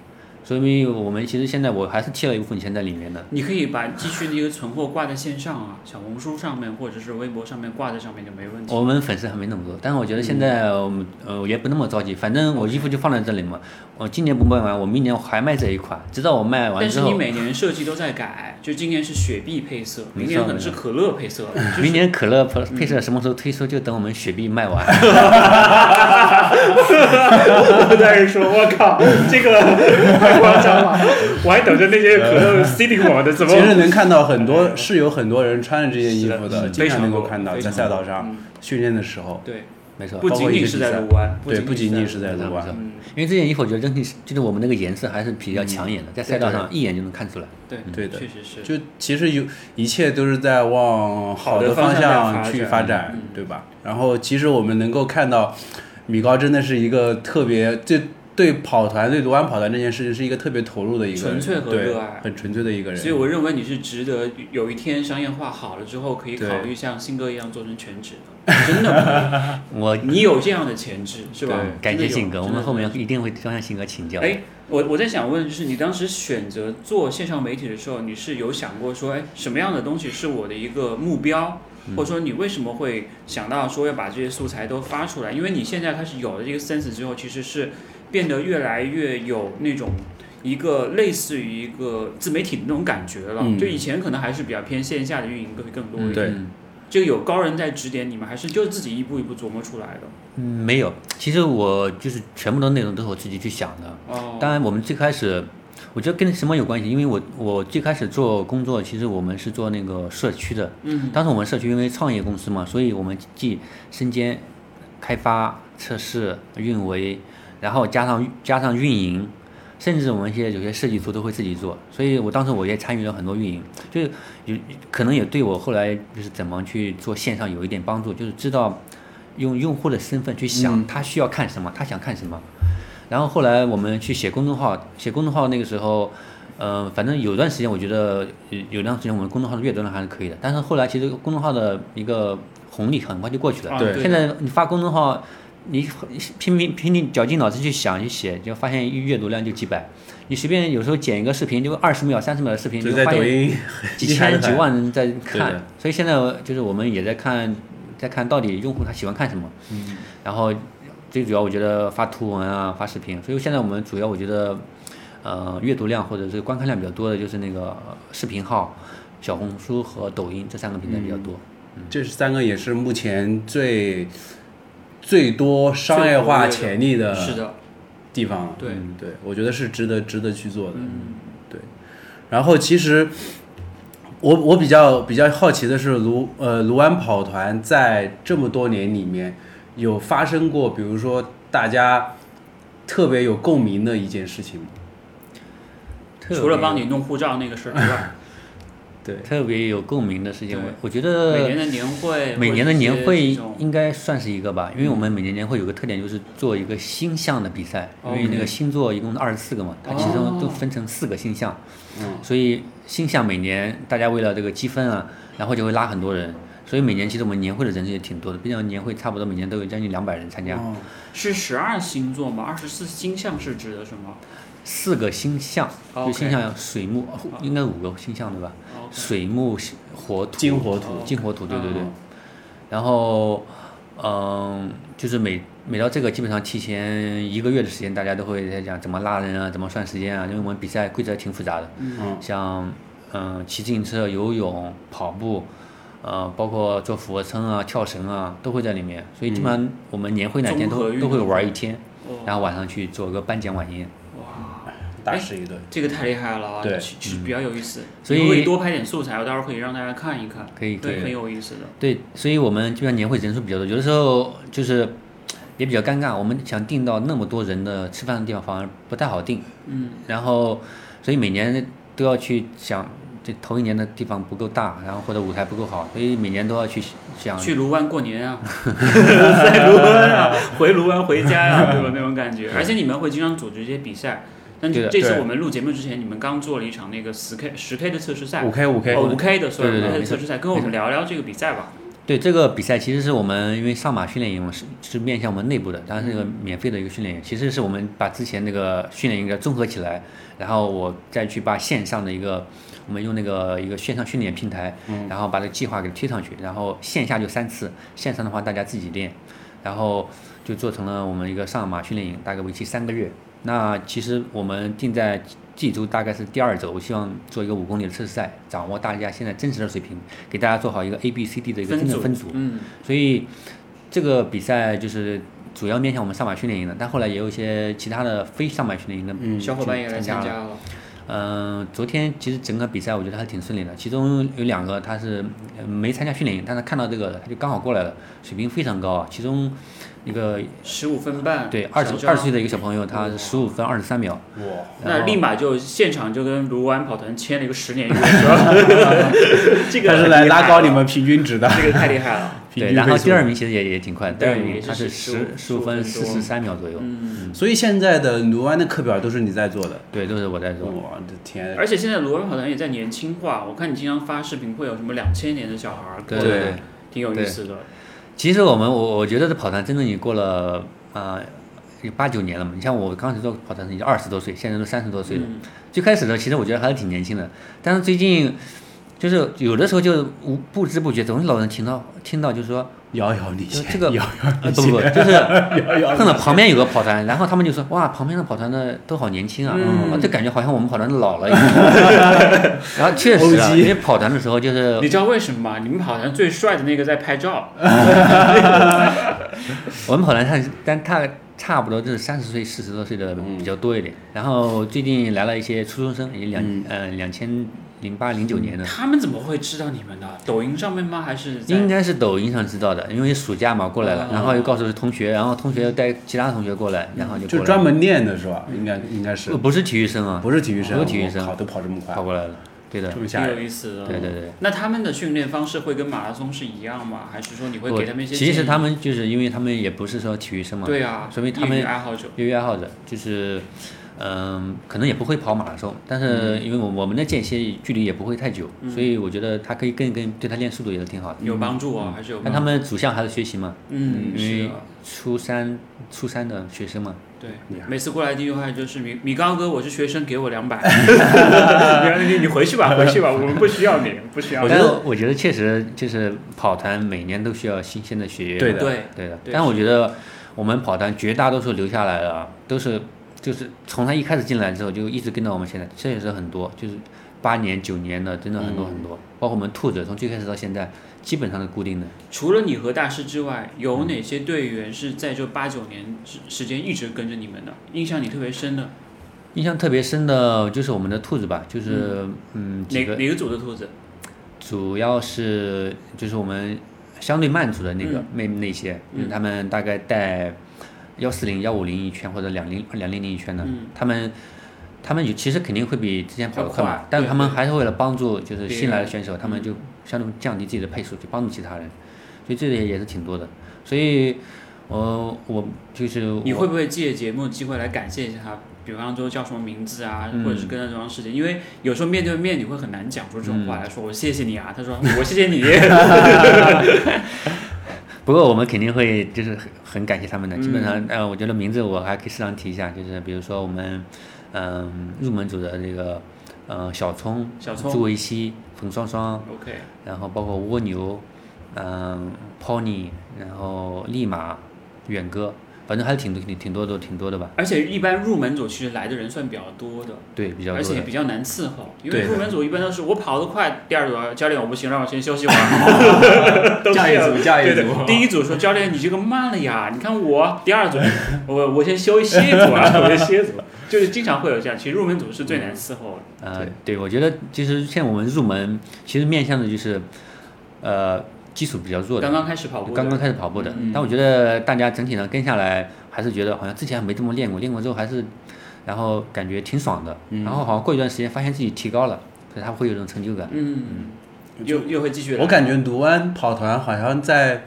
说明我们其实现在我还是贴了一部分钱在里面的。你可以把继续的一个存货挂在线上啊，小红书上面或者是微博上面挂在上面就没问题。我们粉丝还没那么多，但是我觉得现在我们呃也不那么着急，反正我衣服就放在这里嘛。我今年不卖完，我明年我还卖这一款，直到我卖完之后但是你，每年设计都在改，就今年是雪碧配色，明年可能是可乐配色，就是明年可乐配配色什么时候推出，就等我们雪碧卖完。我在这说，我靠，这个太 夸张了，我还等着那些可乐 CD 我的怎么其实能看到很多是有很多人穿着这件衣服的，经常能够看到在赛道上嗯。训练的时候，对，没错，不包括仅仅是在卢湾，对，不仅仅是在在卢湾。没错，嗯，因为这件衣服我觉得整体是就是我们那个颜色还是比较抢眼的，在赛道上一眼就能看出来。对对的确实是。就其实有一切都是在往好的方向去发展，对吧？然后其实我们能够看到，米高真的是一个特别就对跑团对卢湾跑团这件事情是一一个特别投入的一个人，纯粹和对热爱很纯粹的一个人。所以我认为你是值得有一天商业化好了之后，可以考虑像新哥一样做成全职的，真的 我，你有这样的潜质是吧？感谢信哥，我们后面一定会多向信哥请教。哎，我我在想问，就是你当时选择做线上媒体的时候，你是有想过说，哎，什么样的东西是我的一个目标，嗯或者说你为什么会想到说要把这些素材都发出来？因为你现在开始有了这个 sense 之后，其实是变得越来越有那种。一个类似于一个自媒体的那种感觉了，嗯就以前可能还是比较偏线下的运营会更多一点，对嗯这个有高人在指点你们，还是就自己一步一步琢磨出来的？嗯，没有，其实我就是全部的内容都是我自己去想的。哦，当然，我们最开始，我觉得跟什么有关系？因为我我最开始做工作，其实我们是做那个社区的。嗯，当时我们社区因为创业公司嘛，所以我们既身兼开发、测试、运维，然后加上加上运营，甚至我们一些有些设计图都会自己做。所以我当时我也参与了很多运营，就是有可能也对我后来就是怎么去做线上有一点帮助，就是知道用用户的身份去想嗯他需要看什么，他想看什么。然后后来我们去写公众号，写公众号那个时候，呃，反正有段时间我觉得有有段时间我们公众号的阅读量还是可以的，但是后来其实公众号的一个红利很快就过去了。啊对现在你发公众号，你拼命拼命绞尽脑汁去想去写，就发现阅读量就几百。你随便有时候剪一个视频，就二十秒、三十秒的视频，就在就发现抖音 几千几万人在看，所以现在就是我们也在看，在看到底用户他喜欢看什么。嗯。然后最主要我觉得发图文啊，发视频，所以现在我们主要我觉得，呃，阅读量或者是观看量比较多的就是那个呃视频号、小红书和抖音这三个平台比较多。嗯这三个也是目前最最多商业化潜力的地方了。对嗯对，我觉得是值得值得去做的。嗯，对。然后其实我我比较比较好奇的是卢呃卢湾跑团在这么多年里面有发生过，比如说大家特别有共鸣的一件事情吗？除了帮你弄护照那个事儿之外，对，特别有共鸣的事情，我我觉得每年的年会，每年的年会应该算是一个吧，因为我们每年年会有个特点就是做一个星象的比赛，因为那个星座一共二十四个嘛，它其中都分成四个星象，嗯，所以星象每年大家为了这个积分啊，然后就会拉很多人，所以每年其实我们年会的人数也挺多的，毕竟年会差不多每年都有将近两百人参加，哦，是十二星座吗？二十四星象是指的什么？四个星象，就星象水木，应该五个星象对吧？水木火土，金火土。金火土，对对对。哦然后，嗯，就是每每到这个，基本上提前一个月的时间，大家都会在讲怎么拉人啊，怎么算时间啊，因为我们比赛规则挺复杂的，嗯。像嗯骑自行车、游泳、跑步，呃，包括做俯卧撑啊、跳绳啊，都会在里面。所以基本上我们年会那天都都会动玩一天，哦。然后晚上去做个颁奖晚宴。哇，大吃一顿。这个太厉害了啊！对其其实比较有意思，所以你可以多拍点素材，我到时候可以让大家看一看，可以可以很有意思的。对，所以我们基本上年会人数比较多，有的时候就是也比较尴尬，我们想订到那么多人的吃饭的地方反而不太好订，嗯，然后所以每年都要去想，这头一年的地方不够大，然后或者舞台不够好，所以每年都要去想。去卢湾过年啊，在卢湾啊，回卢湾回家呀、对吧？那种感觉。而且你们会经常组织一些比赛。但对的对这次我们录节目之前，你们刚做了一场那个十 K 十 K 的测试赛，五 K 五 K，哦五 K 的，对对 sorry，对五 K 的测试赛，跟我们聊聊这个比赛吧。对这个比赛，其实是我们因为上马训练营是是面向我们内部的，当然是一个免费的一个训练营。其实是我们把之前那个训练营给综合起来，然后我再去把线上的一个，我们用那个一个线上训练平台，然后把这个计划给推上去，然后线下就三次，线上的话大家自己练，然后就做成了我们一个上马训练营，大概为期三个月。那其实我们定在这周大概是第二周，我希望做一个五公里的测试赛，掌握大家现在真实的水平，给大家做好一个 A、B、C、D 的一个真正分组。嗯，所以这个比赛就是主要面向我们上马训练营的，但后来也有一些其他的非上马训练营的嗯小伙伴也来参。加了。嗯、昨天其实整个比赛我觉得还挺顺利的，其中有两个他是呃没参加训练营，但是看到这个了，他就刚好过来了，水平非常高啊。其中一个十五分半，对二十二岁的一个小朋友，他是十五分二十三秒，哇，那立马就现场就跟卢湾跑团签了一个十年约，是吧？这个他是来拉高你们平均值的。这个太厉害了。对，然后第二名其实也也挺快的，第二名他是15十十五分四15十三秒左右，嗯，所以现在的卢湾的课表都是你在做的。对，都是我在做。我的天！而且现在卢湾跑团也在年轻化，我看你经常发视频，会有什么两千年的小孩对。挺有意思的。其实我们我我觉得这跑团真正也过了啊、有八九年了嘛。你像我刚开始做跑团已经二十多岁，现在都三十多岁了。嗯最开始呢其实我觉得还是挺年轻的，但是最近就是有的时候就无不知不觉总是老人听到听到就是说遥遥领先，这个 遥遥不不就是 碰到旁边有个跑团，然后他们就说哇，旁边的跑团的都好年轻啊，就感觉好像我们跑团都老了一样。然后确实啊，因为跑团的时候就是你知道为什么吗？你们跑团最帅的那个在拍照，我们跑团他，但他差不多就是三十岁、四十多岁的嗯比较多一点。然后最近来了一些初中生，也两、嗯。呃两千零八零九年的，他们怎么会知道你们的？抖音上面吗？还是应该是抖音上知道的，因为暑假嘛过来了，哦然后又告诉同学，然后同学又带其他同学过来，然后就就专门练的是吧？应该应该是呃，不是体育生啊，不是体育生？不是体育生都跑这么快跑，过来了，对的这，么吓挺有。意思的。对对对。那他们的训练方式会跟马拉松是一样吗？还是说你会给他们一些？其实他们就是因为他们也不是说体育生嘛，对啊，说明他们业余爱好者。业余爱好者就是，嗯、可能也不会跑马拉松，但是因为我我们的间歇距离也不会太久，嗯所以我觉得他可以更跟对他练速度也是挺好的。有帮助啊，还是有帮助。但他们主项还是学习嘛，嗯，因为初三初三的学生嘛，对，每次过来第一句话就是米米高哥，我是学生，给我两百。你你回去吧，回去吧，我们不需要你，不需要我觉得我觉得确实就是跑团每年都需要新鲜的血液，对的对，对的。对但我觉得我们跑团绝大多数留下来的啊都是就是从他一开始进来之后就一直跟到我们现在，这也是很多，就是八年九年的，真的很多很多。包括我们兔子从最开始到现在，基本上是固定的。除了你和大师之外，有哪些队员是在这八九年时时间一直跟着你们的？印象你特别深的印象特别深的就是我们的兔子吧，就是嗯几个，哪哪个组的兔子？主要是就是我们相对慢组的那个嗯那那些，嗯就是他们大概带幺四零、幺五零一圈或者两零两零零一圈的，嗯他们他们有其实肯定会比之前跑得快，嘛但是他们还是为了帮助就是新来的选手，他们嗯就相当于降低自己的配速，去帮助其他人，所以这也也是挺多的。所以，我我就是我你会不会借节目机会来感谢一下他？比方说叫什么名字啊，嗯或者是跟他多长时间？因为有时候面对面你会很难讲出这种话来说，我谢谢你啊。他说我谢谢你。不过我们肯定会就是很很感谢他们的，基本嗯上呃，我觉得名字我还可以适当提一下，就是比如说我们嗯、入门组的这个呃小聪、小聪朱维西、冯双双，OK，然后包括蜗牛，嗯、Pony，然后立马、远哥，反正还是挺多挺挺多的挺多的吧，而且一般入门组其实来的人算比较多的，对，比较多。而且比较难伺候，因为入门组一般都是我跑得快，第二组啊教练我不行，让我先休息会儿。下一组，下一组，第一组说教练你这个慢了呀，你看我。第二组 我我先休息一组啊，我先歇一组，就是经常会有这样。其实入门组是最难伺候的。呃，对，我觉得其实像我们入门，其实面向的就是呃基础比较弱的，刚刚开始跑步，刚刚开始跑步的，嗯但我觉得大家整体上跟下来，还是觉得好像之前没这么练过，练过之后还是，然后感觉挺爽的，嗯。然后好像过一段时间发现自己提高了，所以他会有这种成就感。嗯，又又会继续。我感觉卢湾跑团好像在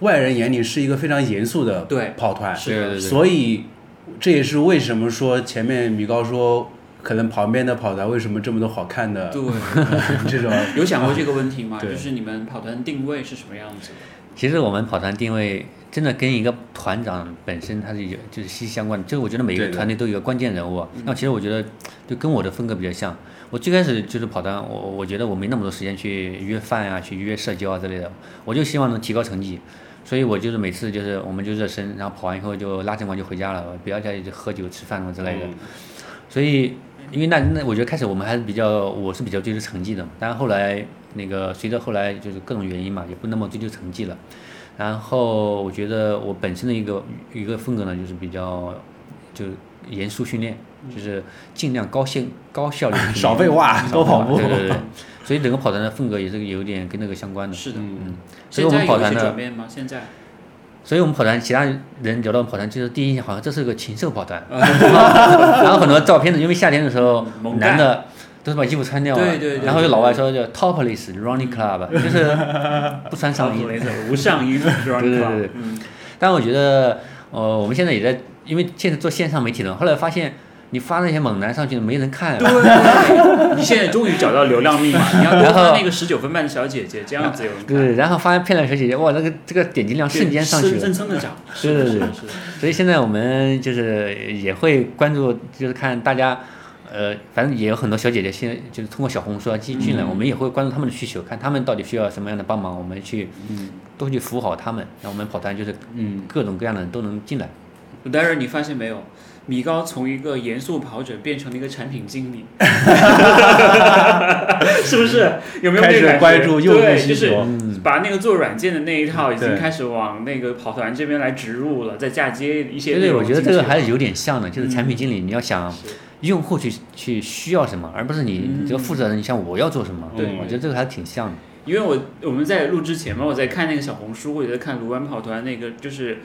外人眼里是一个非常严肃的对。跑团，是的对对对所以这也是为什么说前面米高说，可能旁边的跑团为什么这么多好看的对，这种，有想过这个问题吗？对就是你们跑团定位是什么样子的？其实我们跑团定位真的跟一个团长本身他是有就是息息相关的，就是我觉得每一个团队都有一个关键人物。嗯那其实我觉得就跟我的风格比较像。我最开始就是跑团，我我觉得我没那么多时间去约饭啊，去约社交啊之类的，我就希望能提高成绩。所以我就是每次就是我们就热身，然后跑完以后就拉伸完就回家了，不要再喝酒吃饭什么之类的。嗯所以，因为那那我觉得开始我们还是比较，我是比较追求成绩的，但是后来那个随着后来就是各种原因嘛，也不那么追求成绩了。然后我觉得我本身的一个一个风格呢，就是比较就严肃训练，就是尽量高效高效率 少废话多跑步对对对，所以整个跑团的风格也是有点跟那个相关的。是的，嗯，所以我现在有一们跑团的些转变吗？现在所以我们跑团，其他人聊到跑团，就是第一印象好像这是个禽兽跑团，然后很多照片的，因为夏天的时候男的都是把衣服穿掉了，对对对然后有老外说叫 topless running club，就是不穿上衣。无上衣，是吧？对对对但我觉得，呃，我们现在也在，因为现在做线上媒体了，后来发现你发那些猛男上去没人看，对，你现在终于找到流量密码，你要多然后发那个十九分半的小姐姐，这样子有人看。对，然后发现漂亮小姐姐，哇，那个这个点击量瞬间上去了蹭。蹭的涨。对对对是的是的所以现在我们就是也会关注，就是看大家呃，反正也有很多小姐姐现在就是通过小红书啊进进来，我们也会关注他们的需求，看他们到底需要什么样的帮忙，我们去多去服务好他们。让我们跑团就是嗯，各种各样的人都能进来。但是你发现没有，米高从一个严肃跑者变成了一个产品经理，是不是？有没有开始关注用户对，就是，把那个做软件的那一套已经开始往那个跑团这边来植入了，再嫁接一些对对，我觉得这个还是有点像的，就是产品经理，你要想是用户去去需要什么，而不是你你这个负责人，你像我要做什么。对我觉得这个还挺像的。因为我我们在录之前嘛，我在看那个小红书，我也在看卢湾跑团那个就是。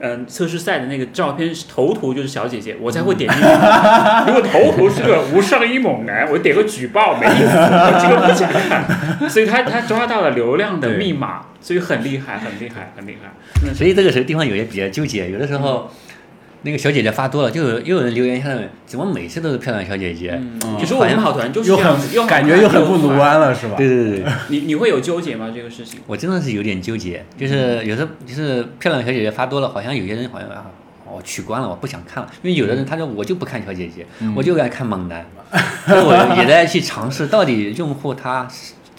嗯，测试赛的那个照片头图就是小姐姐，我才会点进去。如果头图是个无上衣猛男，我点个举报没意思，我这个不想看。所以他他抓到了流量的密码，所以很厉害，很厉害，很厉害。所以这个时候地方有些比较纠结，有的时候那个小姐姐发多了，就有又有人留言下面，怎么每次都是漂亮小姐姐？嗯嗯，其实我们跑团就是又这样子，又感觉又很不卢快湾了，是吧？对对对对，你 你会有纠结吗？这个事情？我真的是有点纠结，就是有时候就是漂亮小姐姐发多了，好像有些人好像啊。我取关了，我不想看了，因为有的人他说我就不看小姐姐，我就爱看猛男，所以我也在去尝试到底用户他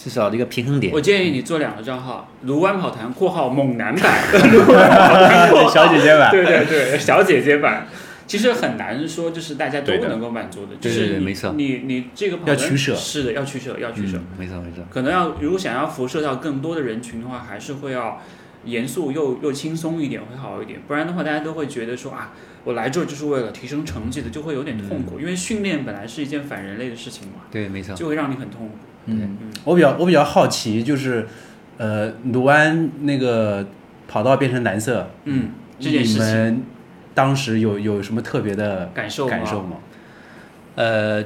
至少一个平衡点我。建议你做两个账号：卢湾跑团（括号猛男版）卢湾跑团（括号小姐姐版，对对对，小姐姐版。其实很难说，就是大家都能够满足的，就是你你你这个跑团要取舍是的，要取舍，要取舍。嗯，没错没错。可能要如果想要辐射到更多的人群的话，还是会要严肃又又轻松一点会好一点，不然的话大家都会觉得说啊，我来这儿就是为了提升成绩的，就会有点痛苦，因为训练本来是一件反人类的事情嘛，对，没错。就会让你很痛苦。嗯，我比较我比较好奇，就是呃，卢安那个跑道变成蓝色，嗯，这件你事情。们当时有有什么特别的感受感受吗？呃，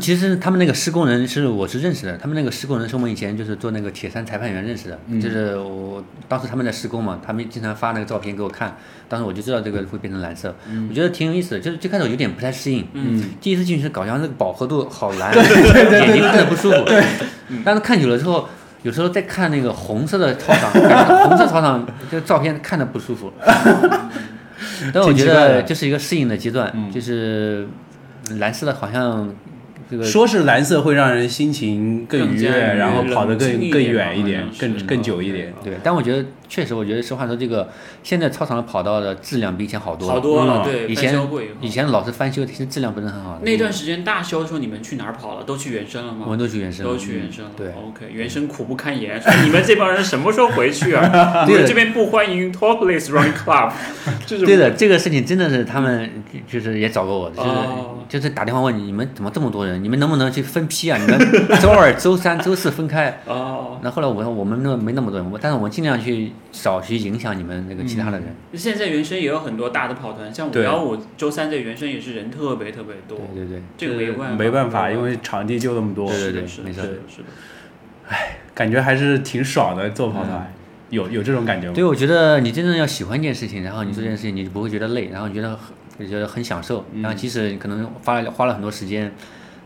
其实他们那个施工人是我是认识的，他们那个施工人是我们以前就是做那个铁三裁判员认识的，嗯。就是我当时他们在施工嘛，他们经常发那个照片给我看，当时我就知道这个会变成蓝色，我觉得挺有意思的，就是最开始我有点不太适应，嗯，第一次进去搞像那个饱和度好蓝，眼睛看着不舒服，但是看久了之后。有时候再看那个红色的操场，红色操场这个照片看着不舒服。但我觉得这是一个适应的阶段，嗯。就是蓝色的好像这个说是蓝色会让人心情更愉悦，然后跑得更更远一点更更久一点。对，但我觉得确实，我觉得实话说，这个现在操场的跑道的质量比以前好多了。好多了，嗯对，以前以以前老是翻修，其实质量不是很好的。那段时间大修的时候，你们去哪儿跑了？都去原生了吗？我们都去原生了，都去原生了。对，OK，原生苦不堪言。说你们这帮人什么时候回去啊？你对的们这边不欢迎 Topless Running Club，对的，这个事情真的是他们就是也找过我，就是、哦就是打电话问你们怎么这么多人，你们能不能去分批啊？你们 周二、周三、周四分开。哦。那后来我说我们那没那么多人，我但是我们尽量去少去影响你们那个其他的人。现在原生也有很多大的跑团，像五对幺五周三在原生也是人特别特别多，对对对，这个没办法，没办法，因为场地就那么多，对对对是的，没错是的，是的。感觉还是挺爽的。做跑团有有这种感觉吗？对，我觉得你真正要喜欢一件事情，然后你做这件事情，你就不会觉得累，然后你觉得很你觉得很享受，然后即使你可能花了花了很多时间，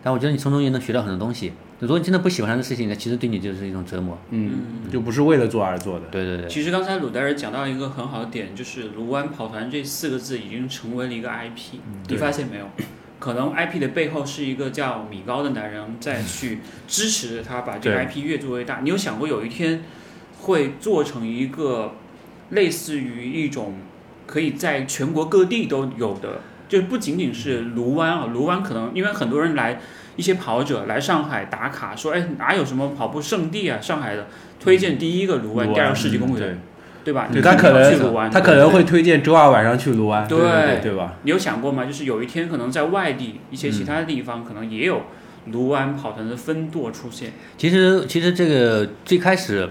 但我觉得你从中也能学到很多东西。如果你真的不喜欢的事情那，其实对你就是一种折磨。嗯，就不是为了做而做的。对对对，其实刚才鲁代尔讲到一个很好的点，就是卢湾跑团这四个字已经成为了一个 IP，、你发现没有？可能 IP 的背后是一个叫米高的男人在去支持着他把这个 IP 越做越大。你有想过有一天会做成一个类似于一种可以在全国各地都有的，就不仅仅是卢湾啊，卢湾可能因为很多人来。一些跑者来上海打卡，说：“哎，哪有什么跑步圣地啊？上海的推荐第一个卢湾卢第二个世纪公园，园，对吧？对他可你肯定要去卢能湾，他可能会推荐周二晚上去卢湾，对对对对吧？你有想过吗？就是有一天可能在外地一些其他的地方，可能也有卢湾跑团的分舵出现。其实其实这个最开始，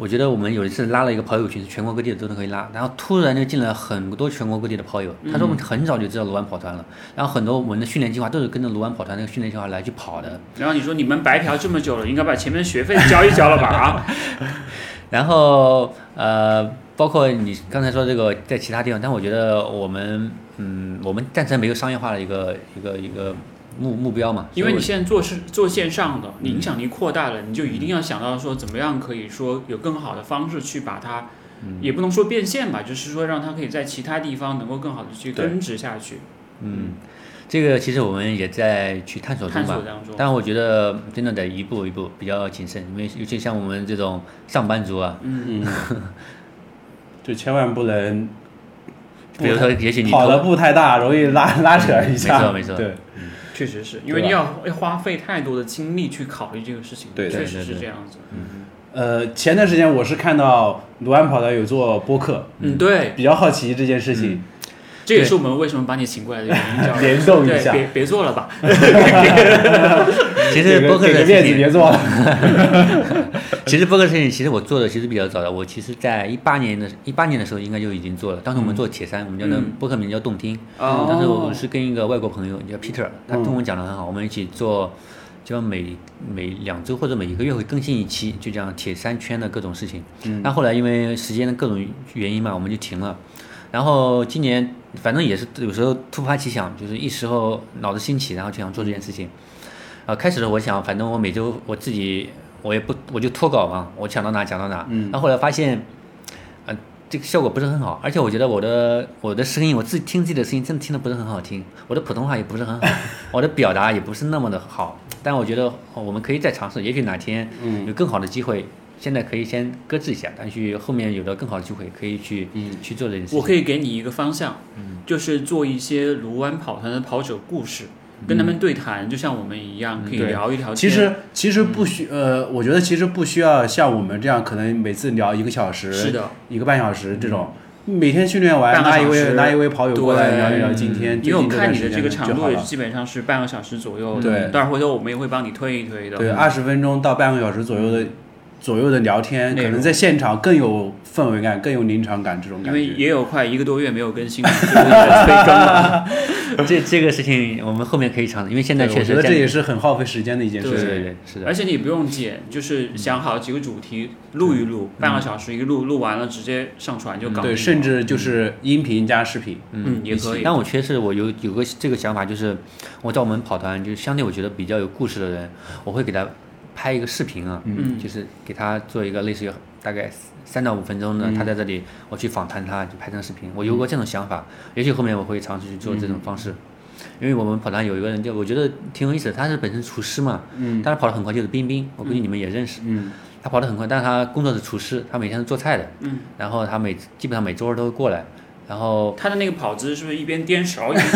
我觉得我们有一次拉了一个跑友群，全国各地的都能可以拉，然后突然就进来很多全国各地的跑友。他说我们很早就知道卢湾跑团了，然后很多我们的训练计划都是跟着卢湾跑团那个训练计划来去跑的。然后你说你们白嫖这么久了，应该把前面的学费交一交了吧？啊，然后呃，包括你刚才说这个在其他地方，但我觉得我们嗯，我们暂时没有商业化的一个一个一个目目标嘛，因为你现在做是做线上的，你影响力扩大了，你就一定要想到说怎么样可以说有更好的方式去把它，也不能说变现吧，就是说让它可以在其他地方能够更好的去对。根植下去。嗯，这个其实我们也在去探索当中，但我觉得真的得一步一步比较谨慎，因为尤其像我们这种上班族啊，嗯，就千万不能比如说也许你跑的步太大，容易拉拉扯一下。没错没错。对，确实是因为你要要花费太多的精力去考虑这个事情，对确实是这样子。呃，前段时间我是看到卢安跑道有做播客，嗯，对，比较好奇这件事情，这也是我们为什么把你请过来的原因，叫联动一对，下别别做了吧。其实播客的面子事情，别做了。其实播客的事情，其实我做的其实比较早的。我其实在一八年的一八年的时候应该就已经做了。当时我们做铁三，我们叫那嗯播客名叫动听。哦当时我是跟一个外国朋友叫 Peter，他嗯中文讲的很好，我们一起做，就每每两周或者每一个月会更新一期，就讲铁三圈的各种事情。嗯那后来因为时间的各种原因嘛，我们就停了。然后今年反正也是有时候突发奇想，就是一时候脑子兴起，然后就想做这件事情。呃，开始的我想，反正我每周我自己我也不我就脱稿嘛，我想到哪讲到哪。嗯然后后来发现，呃，这个效果不是很好，而且我觉得我的我的声音，我自己听自己的声音真的听的不是很好听，我的普通话也不是很好，我的表达也不是那么的好。但我觉得、哦我们可以再尝试，也许哪天嗯有更好的机会。现在可以先搁置一下，但去后面有了更好的机会，可以去、嗯去做这件事情。我可以给你一个方向，嗯就是做一些卢湾跑团的跑者故事，跟他们对谈，就像我们一样，可以聊一聊。其实其实不需呃，我觉得其实不需要像我们这样，可能每次聊一个小时，是的，一个半小时这种。每天训练完，拉一位拉一位跑友过来聊一聊今天，因为看你的这个长度基本上是半个小时左右，对。但是回头我们也会帮你推一推的。对，二十分钟到半个小时左右的左右的聊天，可能在现场更有氛围感，更有临场感这种因感觉。为也有快一个多月没有更新了，就是催更了。这这个事情我们后面可以尝试，因为现在确实在我觉得这也是很耗费时间的一件事情。对对对是的而。且你不用剪，就是想好几个主题录一录，半个小时一个录，录完了直接上传就搞定。对，甚至就是音频加视频。嗯也可以。但我确实我有有个这个想法，就是我在我们跑团，就是相对我觉得比较有故事的人，我会给他拍一个视频啊，嗯。就是给他做一个类似于大概三到五分钟的，他在这里我去访谈他，就拍成视频。我有过这种想法，也许后面我会尝试去做这种方式。因为我们跑团有一个人就我觉得挺有意思的，他是本身厨师嘛，嗯。但是跑得很快，就是冰冰，我估计你们也认识，嗯。他跑得很快，但是他工作是厨师，他每天是做菜的，嗯，然后他每基本上每周二都会过来，然后他的那个跑姿是不是一边颠勺一边？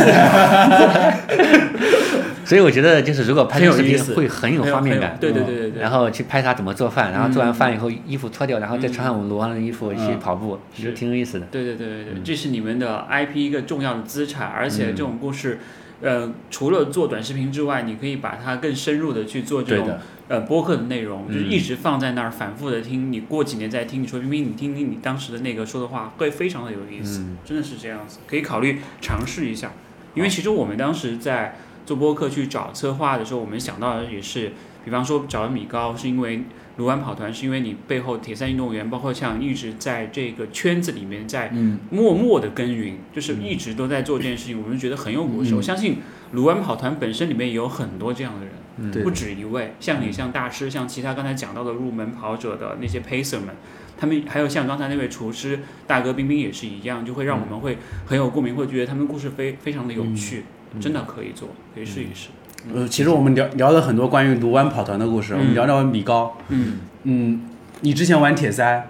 所以我觉得就是如果拍这个视频会很有画面感，对对对对对。然后去拍他怎么做饭，然后做完饭以后衣服脱掉，然后再穿上我们罗安的衣服去嗯跑步，我觉得挺有意思的。对对对对对，这是你们的 IP 一个重要的资产，而且这种故事，呃，除了做短视频之外，你可以把它更深入的去做这种对的，呃播客的内容，就是一直放在那儿反复的听，你过几年再听，你说冰冰你听听你当时的那个说的话，会非常的有意思，嗯真的是这样子，可以考虑尝试一下。因为其实我们当时在做播客去找策划的时候，我们想到的也是，比方说找米高，是因为卢湾跑团，是因为你背后铁三运动员，包括像一直在这个圈子里面在嗯默默的耕耘，就是一直都在做这件事情，我们觉得很有故事。嗯我相信卢湾跑团本身里面也有很多这样的人。嗯不止一位，像你、像大师、像其他刚才讲到的入门跑者的那些 pacer 们，他们还有像刚才那位厨师大哥冰冰也是一样，就会让我们会很有共鸣，会觉得他们故事非非常的有趣，真的可以做，可以试一试。呃，其实我们聊聊了很多关于卢湾跑团的故事，嗯我们聊聊米高。嗯，嗯，你之前玩铁三，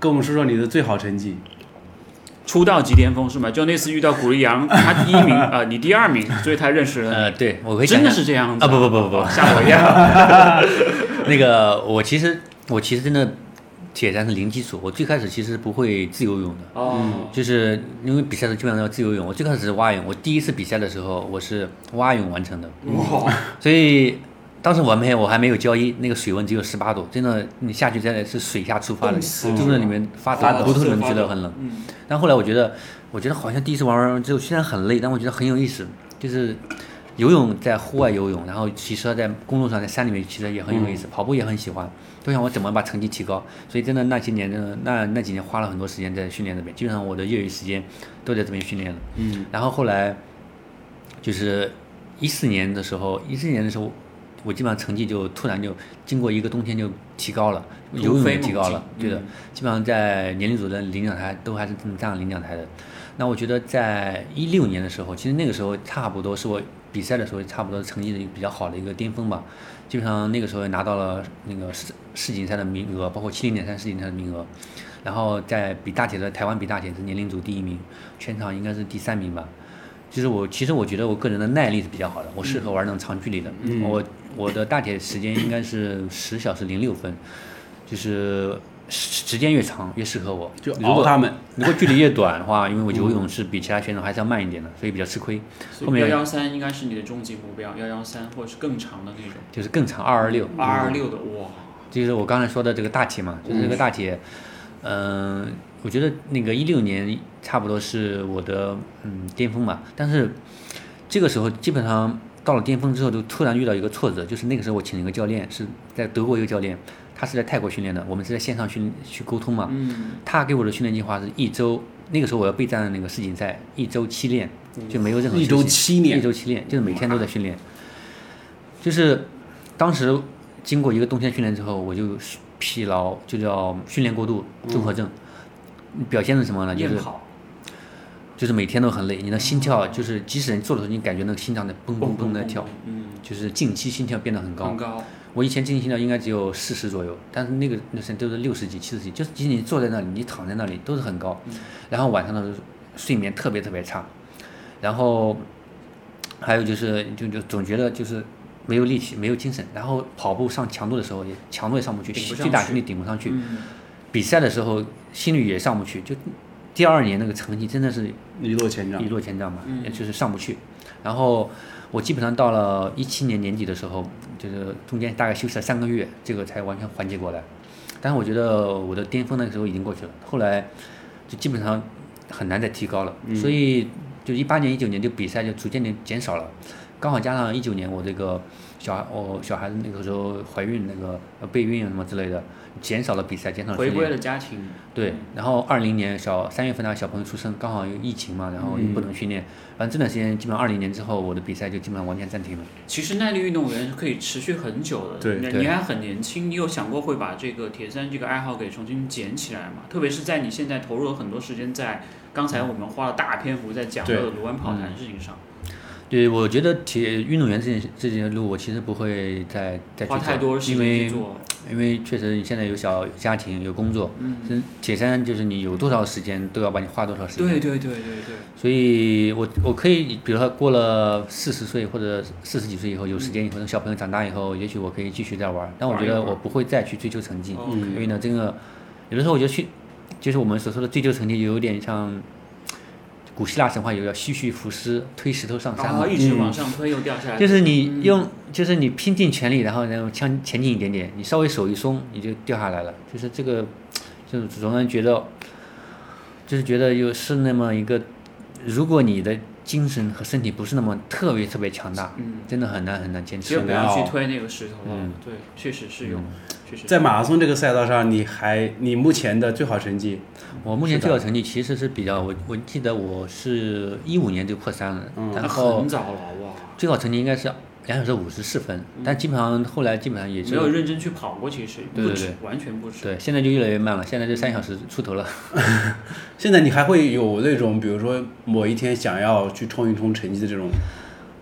跟我们说说你的最好成绩。出道即巅峰是吗？就那次遇到古力阳，他第一名，呃，你第二名，所以他认识了。呃，对，我真的是这样子啊？不不不不不。吓我一跳。那个我其实我其实真的铁三是零基础，我最开始其实不会自由泳的。哦，就是因为比赛的基本上要自由泳，我最开始是蛙泳，我第一次比赛的时候我是蛙泳完成的，哇，所以当时我还没我还没有交易，那个水温只有十八度，真的你下去真的是水下出发的，冻死肚子里面发发抖抖，骨头里面觉得很冷。嗯，但后来我觉得，我觉得好像第一次玩完之后，虽然很累，但我觉得很有意思。就是游泳在户外游泳，然后骑车在公路上，在山里面骑车也很有意思，跑步也很喜欢，都想我怎么把成绩提高。所以真的那些年，真的那那几年花了很多时间在训练这边，基本上我的业余时间都在这边训练了。嗯然后后来就是一四年的时候，一四年的时候，我基本上成绩就突然就经过一个冬天就提高了，游泳也提高了，对的，嗯基本上在年龄组的领奖台都还是站上领奖台的。那我觉得在一六年的时候，其实那个时候差不多是我比赛的时候差不多成绩的比较好的一个巅峰吧。基本上那个时候也拿到了那个世世锦赛的名额，包括七零点三世锦赛的名额。然后在比大铁的台湾比大铁是年龄组第一名，全场应该是第三名吧。就是我其实我觉得我个人的耐力是比较好的，我适合玩那种长距离的。我我的大铁时间应该是十小时零六分，就是时时间越长越适合我。就。如果熬他们，如果距离越短的话，因为我 游泳是比其他选手还是要慢一点的，所以比较吃亏。后面幺幺三应该是你的终极目标，幺幺三或者是更长的那种，就是更长二二六，二二六的哇，就是我刚才说的这个大铁嘛，就是这个大铁，嗯、我觉得那个一六年差不多是我的嗯巅峰嘛，但是这个时候基本上到了巅峰之后，就突然遇到一个挫折，就是那个时候我请了一个教练，是在德国一个教练，他是在泰国训练的，我们是在线上训去沟通嘛，嗯，他给我的训练计划是一周，那个时候我要备战那个世锦赛，一周七练，就没有任何一周七练一周七练，就是每天都在训练。就是当时经过一个冬天训练之后，我就疲劳，就叫训练过度综合症。表现是什么呢？就是就是每天都很累，你的心跳就是即使你做的时候，你感觉那个心脏在蹦蹦蹦在跳，，嗯，就是近期心跳变得很高很。高，我以前近期心跳应该只有四十左右，但是那个那时候都是六十几、七十几，就是即使你坐在那里，你躺在那里都是很高。然后晚上的时候睡眠特别特别差，然后还有就是就就总觉得就是没有力气、没有精神，然后跑步上强度的时候也强度也上不去，最大心率顶不上去。嗯，比赛的时候心率也上不去，就第二年那个成绩真的是一落千丈一。落千丈嘛，嗯也就是上不去。然后我基本上到了一七年年底的时候，就是中间大概休息了三个月，这个才完全缓解过来。但是我觉得我的巅峰那个时候已经过去了，后来就基本上很难再提高了，所以就一八年、一九年就比赛就逐渐的减少了。刚好加上一九年我这个小孩，我小孩子那个时候怀孕那个呃备孕什么之类的，减少了比赛，减少了回归。了家庭，对，然后二零年小三月份那个小朋友出生，刚好有疫情嘛，然后又不能训练，反正这段时间基本上二零年之后，我的比赛就基本上完全暂停了。其实耐力运动员是可以持续很久的。对对你你还很年轻，你有想过会把这个铁三这个爱好给重新捡起来吗？特别是在你现在投入了很多时间在刚才我们花了大篇幅在讲的对卢湾跑坛事情上，对，我觉得铁运动员这件这件路，我其实不会再再去因为。因为确实你现在有小有家庭有工作，嗯，铁三就是你有多少时间都要把你花多少时间。对对对对对，所以我我可以，比如说过了四十岁或者四十几岁以后，有时间以后，等小朋友长大以后，也许我可以继续再玩儿。但我觉得我不会再去追求成绩，哦因为呢，这个有的时候我觉得去，就是我们所说的追求成绩，有点像古希腊神话有叫西绪浮尸推石头上山嘛。一直往上推又掉下来，就是你用，就是你拼尽全力，然后然后向前进一点点，你稍微手一松，你就掉下来了。就是这个，就是总让人觉得，就是觉得有是那么一个，如果你的精神和身体不是那么特别特别强大，嗯，真的很难很难坚持。不要去推那个石头了嗯。对，确实是有，确实在马拉松这个赛道上，你还你目前的最好成绩，我目前最好成绩其实是比较，我我记得我是一五年就破三了，嗯。那然后很早了哇，最好成绩应该是两小时五十四分，但基本上后来基本上也是没有认真去跑过，其实不止对对对，完全不止。对，现在就越来越慢了，现在就三小时出头了。现在你还会有那种，比如说某一天想要去冲一冲成绩的这种，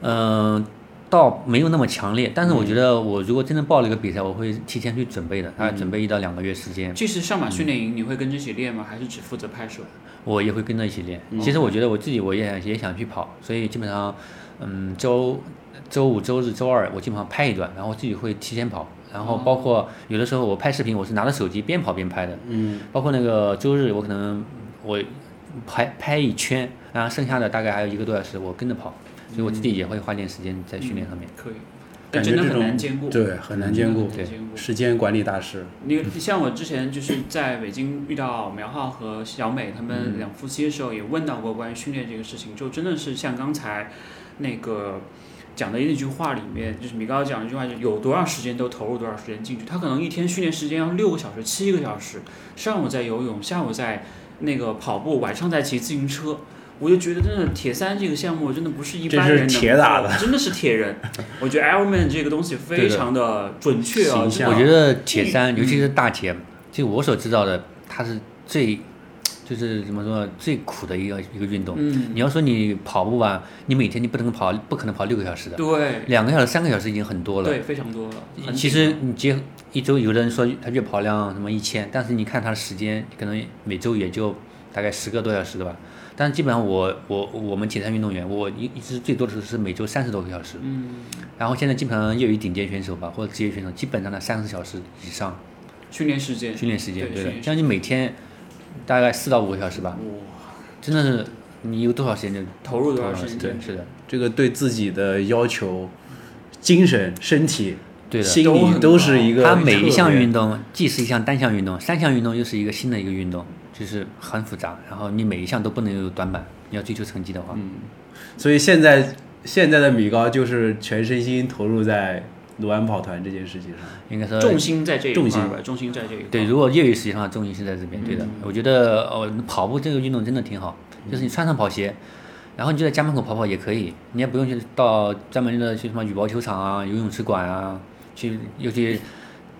嗯，倒没有那么强烈，但是我觉得我如果真的报了一个比赛，我会提前去准备的，大概准备一到两个月时间，这次上马训练营你会跟着一起练吗？还是只负责拍摄？我也会跟着一起练。其实我觉得我自己我也也想去跑，所以基本上，嗯，周周五、周日、周二我基本上拍一段，然后我自己会提前跑，然后包括有的时候我拍视频，我是拿着手机边跑边拍的，嗯，包括那个周日我可能我拍拍一圈，然后剩下的大概还有一个多小时我跟着跑，所以我自己也会花点时间在训练上面。可以，真的很感觉这种难兼顾。对很难兼顾真的很难兼顾。时间管理大师，你你像我之前就是在北京遇到苗浩和小美他嗯们两夫妻的时候，也问到过关于训练这个事情，就真的是像刚才那个讲的那句话里面，就是米高讲的一句话，就是有多少时间都投入多少时间进去。他可能一天训练时间要六个小时、七个小时，上午在游泳，下午在那个跑步，晚上在骑自行车。我就觉得真的铁三这个项目真的不是一般人能铁打的真的是铁人。我觉得 Ironman 这个东西非常的准确啊，我觉得铁三，尤其是大铁，就我所知道的，它是最，就就是怎么说最苦的一个一个运动。嗯，你要说你跑步吧，你每天你不能跑，不可能跑六个小时的，对两个小时、三个小时已经很多了。对，非常多了。其实你结一周，有的人说他月跑量什么一千，但是你看他的时间，可能每周也就大概十个多小时的吧。但是基本上我我我们铁三运动员，我一一直最多的时候是每周三十多个小时。嗯，然后现在基本上业余顶尖选手吧，或者职业选手，基本上在三十小时以上训练时间，训练时间，对的，对训练将近每天大概四到五个小时吧，哇，真的是你有多少时间就投入多少时间？对，是的，这个对自己的要求，精神、身体、对的。心理都是一个它每一项运动既是一项单项运动，三项运动又是一个新的一个运动，就是很复杂。然后你每一项都不能有短板，你要追求成绩的话，嗯。所以现在现在的米高就是全身心投入在卢湾跑团这件事情上。应该说重心在这一块儿吧，重心在这一块。对。如果业余时间的话，重心是在这边，对的。嗯我觉得哦，跑步这个运动真的挺好，就是你穿上跑鞋，然后你就在家门口跑跑也可以，你也不用去到专门的去什么羽毛球场啊、游泳池馆啊，去又去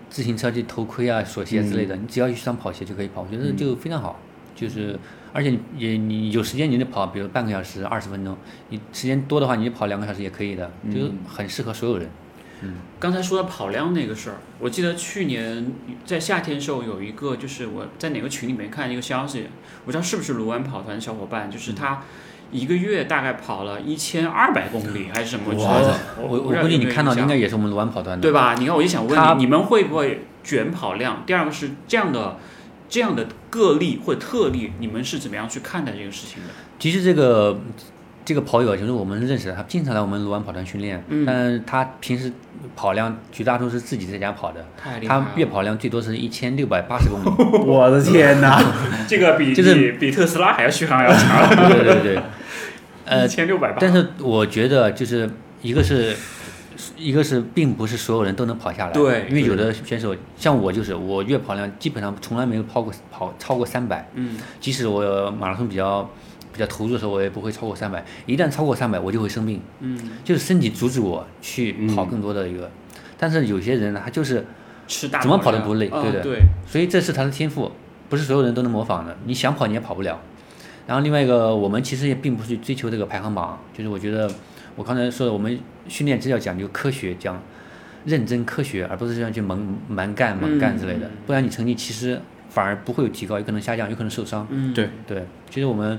自行车去头盔啊、锁鞋之类的，你只要一双跑鞋就可以跑，我觉得就非常好。就是而且你也你有时间你就跑，比如半个小时、二十分钟，你时间多的话，你就跑两个小时也可以的，就是很适合所有人。刚才说到跑量那个事儿，我记得去年在夏天的时候有一个，就是我在哪个群里面看一个消息，我不知道是不是卢湾跑团的小伙伴，就是他一个月大概跑了一千二百公里还是什么哇。我我我估计你看到的应该该也是我们卢湾跑团的，对吧？你看，我就想问你，你们会不会卷跑量？第二个是这样的。这样的个例或者特例，你们是怎么样去看待这个事情的？其实这个这个跑友就是我们认识的，他经常来我们卢湾跑团训练，嗯但是他平时跑量绝大多数是自己在家跑的，太厉害了！他月跑量最多是一千六百八十公里。我的天哪！这个比就是比比特斯拉还要续航要长，对对对，呃一，千六百八。但是我觉得就是一个是。一个是，并不是所有人都能跑下来，对因为有的选手像我就是，我月跑量基本上从来没有跑过跑超过三百，嗯，即使我马拉松比较比较投入的时候，我也不会超过三百。一旦超过三百，我就会生病。嗯，就是身体阻止我去跑更多的一个。但是有些人呢，他就是，吃大怎么跑都不累嗯对的对，所以这是他的天赋，不是所有人都能模仿的。你想跑你也跑不了。然后另外一个，我们其实也并不是去追求这个排行榜，就是我觉得我刚才说的，我们训练只要讲究科学，讲认真科学，而不是这样去蛮蛮干猛干之类的嗯，不然你成绩其实反而不会有提高，有可能下降，有可能受伤。嗯，对对，其实我们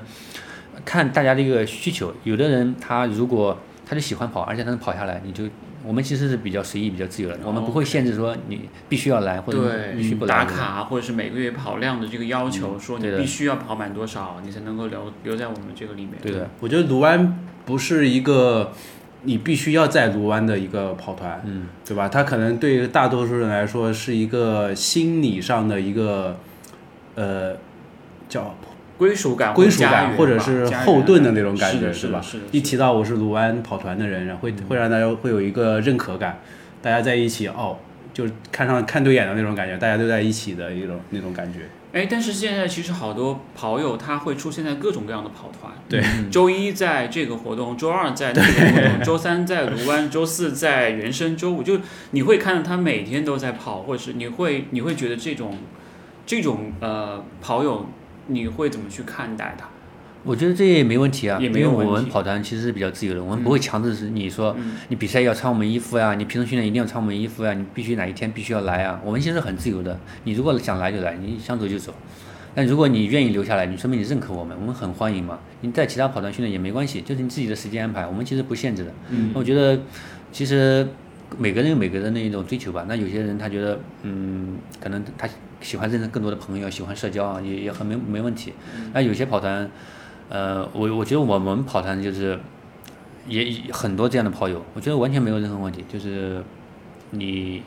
看大家的一个需求，有的人他如果他就喜欢跑，而且他能跑下来，你就我们其实是比较随意、比较自由的，我们不会限制说你必须要来或者，必须不来。打卡或者是每个月跑量的这个要求，说你必须要跑满多少，你才能够留留在我们这个里面。对的，我觉得卢湾不是一个你必须要在卢湾的一个跑团，嗯，对吧？它可能对于大多数人来说是一个心理上的一个呃叫归属感、归属感或者是后盾的那种感觉，是吧？一提到我是卢湾跑团的人，会会让大家会有一个认可感，大家在一起哦，就是看上看对眼的那种感觉，大家都在一起的一种那种感觉。哎，但是现在其实好多跑友他会出现在各种各样的跑团，对，周一在这个活动，周二在那个活动，周三在卢湾，周四在原生，周五就你会看到他每天都在跑，或者是你会你会觉得这种这种呃跑友，你会怎么去看待它？我觉得这也没问题啊，也没有因为我们跑团其实是比较自由的，我们不会强制是你说嗯你比赛要穿我们衣服呀，你平时训练一定要穿我们衣服呀，你必须哪一天必须要来啊，我们其实很自由的，你如果想来就来，你想走就走。但如果你愿意留下来，你说明你认可我们，我们很欢迎嘛。你在其他跑团训练也没关系，就是你自己的时间安排，我们其实不限制的。嗯我觉得其实每个人有每个人的一种追求吧。那有些人他觉得，嗯，可能他喜欢认识更多的朋友，喜欢社交啊，也也很没没问题。那有些跑团，呃，我我觉得我们跑团就是也也很多这样的跑友，我觉得完全没有任何问题，就是你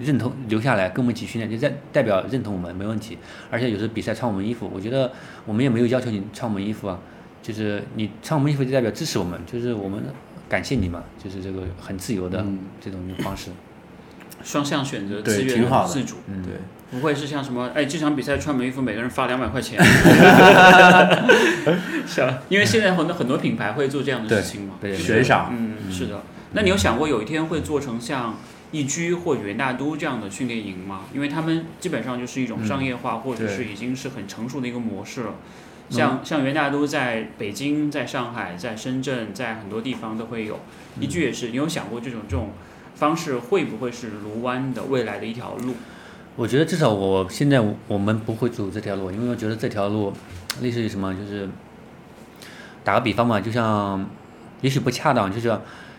认同留下来跟我们一起训练，就代代表认同我们没问题。而且有时候比赛穿我们衣服，我觉得我们也没有要求你穿我们衣服啊，就是你穿我们衣服就代表支持我们，就是我们感谢你嘛，就是这个很自由的嗯。这种方式。双向选择，对自愿挺好的。自主，嗯，对，不会是像什么哎这场比赛穿门衣服每个人发两百块钱，是啊，因为现在很多很多品牌会做这样的事情嘛，悬赏嗯，是的。那你有想过有一天会做成像易居或元大都这样的训练营吗？因为他们基本上就是一种商业化，或者是已经是很成熟的一个模式了。像像元大都在北京、在上海、在深圳，在很多地方都会有。易居也是，你有想过这种这种方式会不会是卢湾的未来的一条路？我觉得至少我现在我们不会走这条路，因为我觉得这条路类似于什么，就是打个比方嘛，就像也许不恰当，就是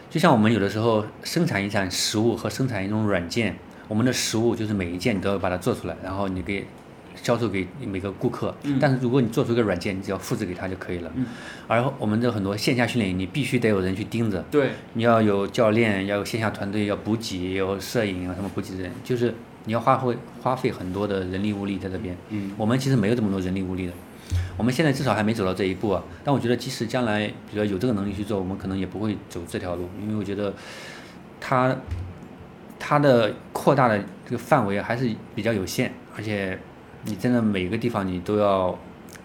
就像我们有的时候生产一产食物和生产一种软件，我们的食物就是每一件你都要把它做出来，然后你给销售给每个顾客。但是如果你做出一个软件，你只要复制给他就可以了。而我们的很多线下训练营，你必须得有人去盯着。对，你要有教练，要有线下团队，要补给，有摄影啊什么补给的人，就是。你要花费花费很多的人力物力在这边，嗯，我们其实没有这么多人力物力的，我们现在至少还没走到这一步啊。但我觉得，即使将来比如说有这个能力去做，我们可能也不会走这条路，因为我觉得它它的扩大的这个范围还是比较有限，而且你真的每个地方你都要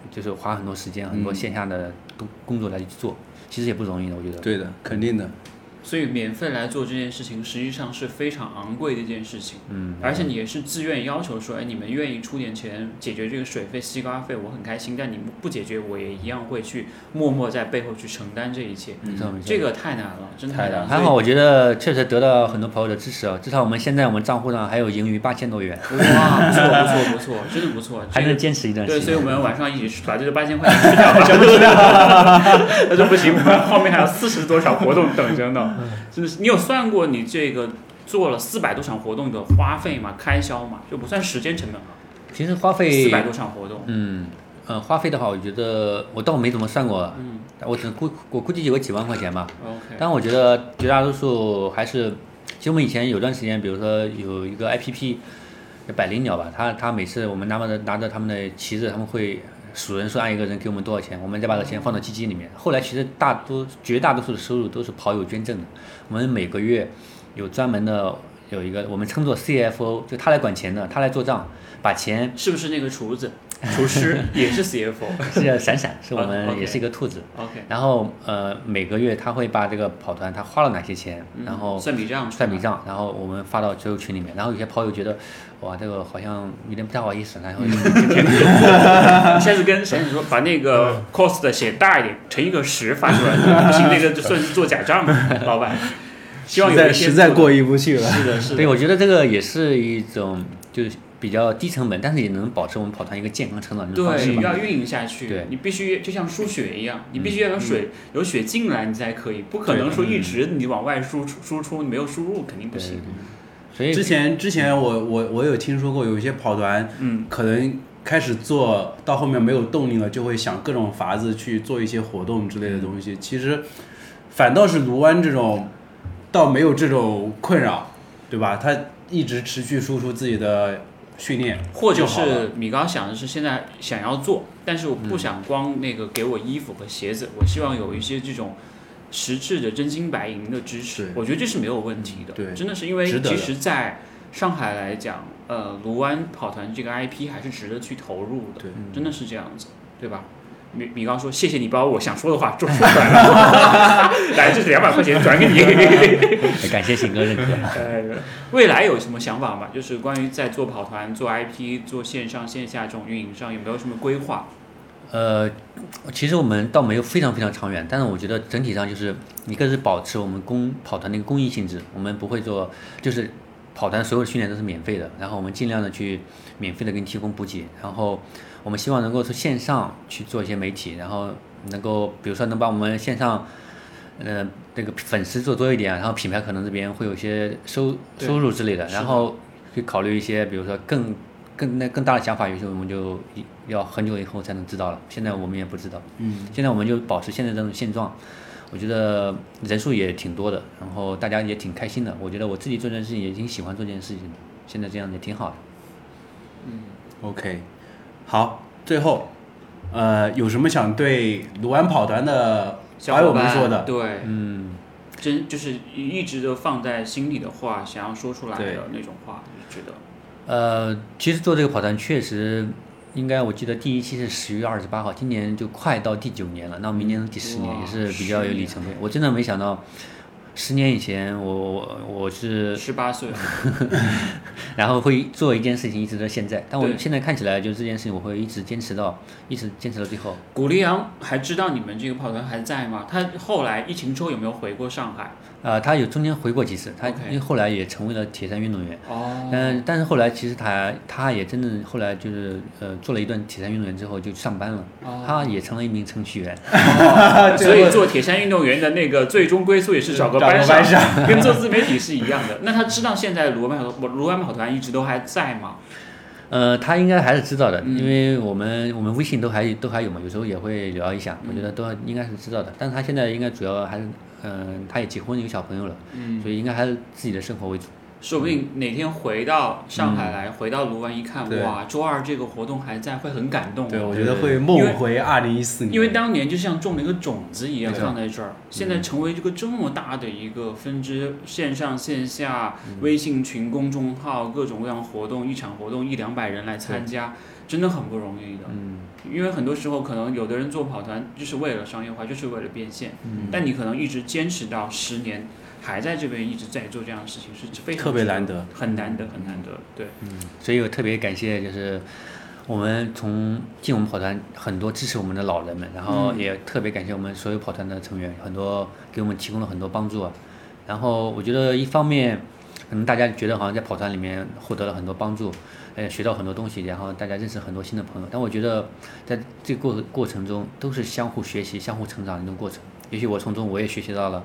就是花很多时间、很多线下的工工作来去做，其实也不容易的，我觉得。对的，肯定的。所以免费来做这件事情，实际上是非常昂贵的一件事情。嗯，而且你也是自愿要求说，哎，你们愿意出点钱解决这个水费、西瓜费，我很开心。但你们不解决，我也一样会去默默在背后去承担这一切。没错没错，这个太难了，真的太难。了。还好，我觉得确实得到很多朋友的支持啊。至少我们现在我们账户上还有盈余八千多元。哇，不错不错不错，真的不错，还能坚持一段时间。对，所以我们晚上一起把这个八千块钱吃掉，全部吃掉。那就不行，后面还有四十多场活动等着呢，真的是你。有算过你这个做了四百多场活动的花费吗？开销吗？就不算时间成本了。其实花费四百多场活动，嗯，呃，花费的话，我觉得我倒没怎么算过，嗯，我只估我估计有个几万块钱吧。OK。但我觉得绝大多数还是，其实我们以前有段时间，比如说有一个 APP 百灵鸟吧，他他每次我们拿着拿着他们的旗子，他们会。数人说按一个人给我们多少钱，我们再把这钱放到基金里面。后来其实大多绝大多数的收入都是跑友捐赠的。我们每个月有专门的有一个我们称作 CFO，就他来管钱的，他来做账，把钱是不是那个厨子？厨师也是 CFO，是闪闪，是我们也是一个兔子。OK。然后呃每个月他会把这个跑团他花了哪些钱，然后算笔账，算笔账，然后我们发到交友群里面。然后有些跑友觉得哇这个好像有点不太好意思，然后下次跟闪闪说把那个 cost 写大一点，乘一个十发出来，不行那个就算是做假账，老板。希望有一实在过意不去了。是的，是的。对，我觉得这个也是一种就是。比较低成本，但是也能保持我们跑团一个健康成长的方式对，要运营下去。对，你必须就像输血一样，你必须要有水，有血进来你才可以，不可能说一直你往外输出输出，你没有输入肯定不行。所以之前之前我我我有听说过，有一些跑团，嗯，可能开始做到后面没有动力了，就会想各种法子去做一些活动之类的东西。其实反倒是卢湾这种，倒没有这种困扰，对吧？他一直持续输出自己的。训练，或者是米高想的是现在想要做，但是我不想光那个给我衣服和鞋子，我希望有一些这种实质的真金白银的支持。我觉得这是没有问题的。对，真的是因为其实在上海来讲，呃，卢湾跑团这个 IP 还是值得去投入的。对，真的是这样子，对吧？米米刚说：“谢谢你把我想说的话说出来了，来，这是两百块钱转给你。”感谢鑫哥认可。呃，未来有什么想法吗？就是关于在做跑团、做 IP、做线上线下这种运营上，有没有什么规划？呃，其实我们倒没有非常非常长远，但是我觉得整体上就是一个是保持我们公跑团的一个公益性质，我们不会做，就是跑团所有训练都是免费的，然后我们尽量的去免费的给你提供补给，然后。我们希望能够从线上去做一些媒体，然后能够比如说能把我们线上，呃，这个粉丝做多一点，然后品牌可能这边会有一些收收入之类的，然后去考虑一些比如说更更那更大的想法，有些我们就要很久以后才能知道了。现在我们也不知道，嗯，现在我们就保持现在这种现状，我觉得人数也挺多的，然后大家也挺开心的。我觉得我自己做这件事情也挺喜欢做这件事情的，现在这样也挺好的。嗯，OK。好，最后，呃，有什么想对卢安跑团的小友们说的？对，嗯，真就是一直都放在心里的话，想要说出来的那种话，就觉得。呃，其实做这个跑团确实，应该我记得第一期是十月二十八号，今年就快到第九年了，那明年第十年也是比较有里程碑。我真的没想到，十年以前我我我是十八岁，然后会做一件事情一直到现在，但我现在看起来就这件事情我会一直坚持到一直坚持到最后。古力阳还知道你们这个跑团还在吗？他后来疫情之后有没有回过上海？呃，他有中间回过几次，他因为后来也成为了铁三运动员。哦，嗯，但是后来其实他他也真正后来就是呃做了一段铁三运动员之后就上班了，哦他也成了一名程序员。所以做铁三运动员的那个最终归宿也是找个班上，跟做自媒体是一样的。那他知道现在卢湾跑卢湾跑团一直都还在吗？呃，他应该还是知道的，嗯因为我们我们微信都还都还有嘛，有时候也会聊一下，我嗯觉得都应该是知道的。但是他现在应该主要还是，嗯、他也结婚有小朋友了，嗯，所以应该还是自己的生活为主。说不定哪天回到上海来，回到卢湾一看，哇，周二这个活动还在，会很感动。对，我觉得会梦回二零一四年，因为当年就像种了一个种子一样放在这儿，现在成为这个这么大的一个分支，线上线下、微信群、公众号各种各样的活动，一场活动一两百人来参加，真的很不容易的。嗯，因为很多时候可能有的人做跑团就是为了商业化，就是为了变现，嗯但你可能一直坚持到十年，还在这边一直在做这样的事情，是非常特别难得，很难得，很难得。对，嗯所以我特别感谢就是我们从进我们跑团很多支持我们的老人们，然后嗯也特别感谢我们所有跑团的成员，很多给我们提供了很多帮助啊。然后我觉得一方面，可能大家觉得好像在跑团里面获得了很多帮助，呃，学到很多东西，然后大家认识很多新的朋友。但我觉得在这个过过程中都是相互学习、相互成长的一种过程。也许我从中我也学习到了，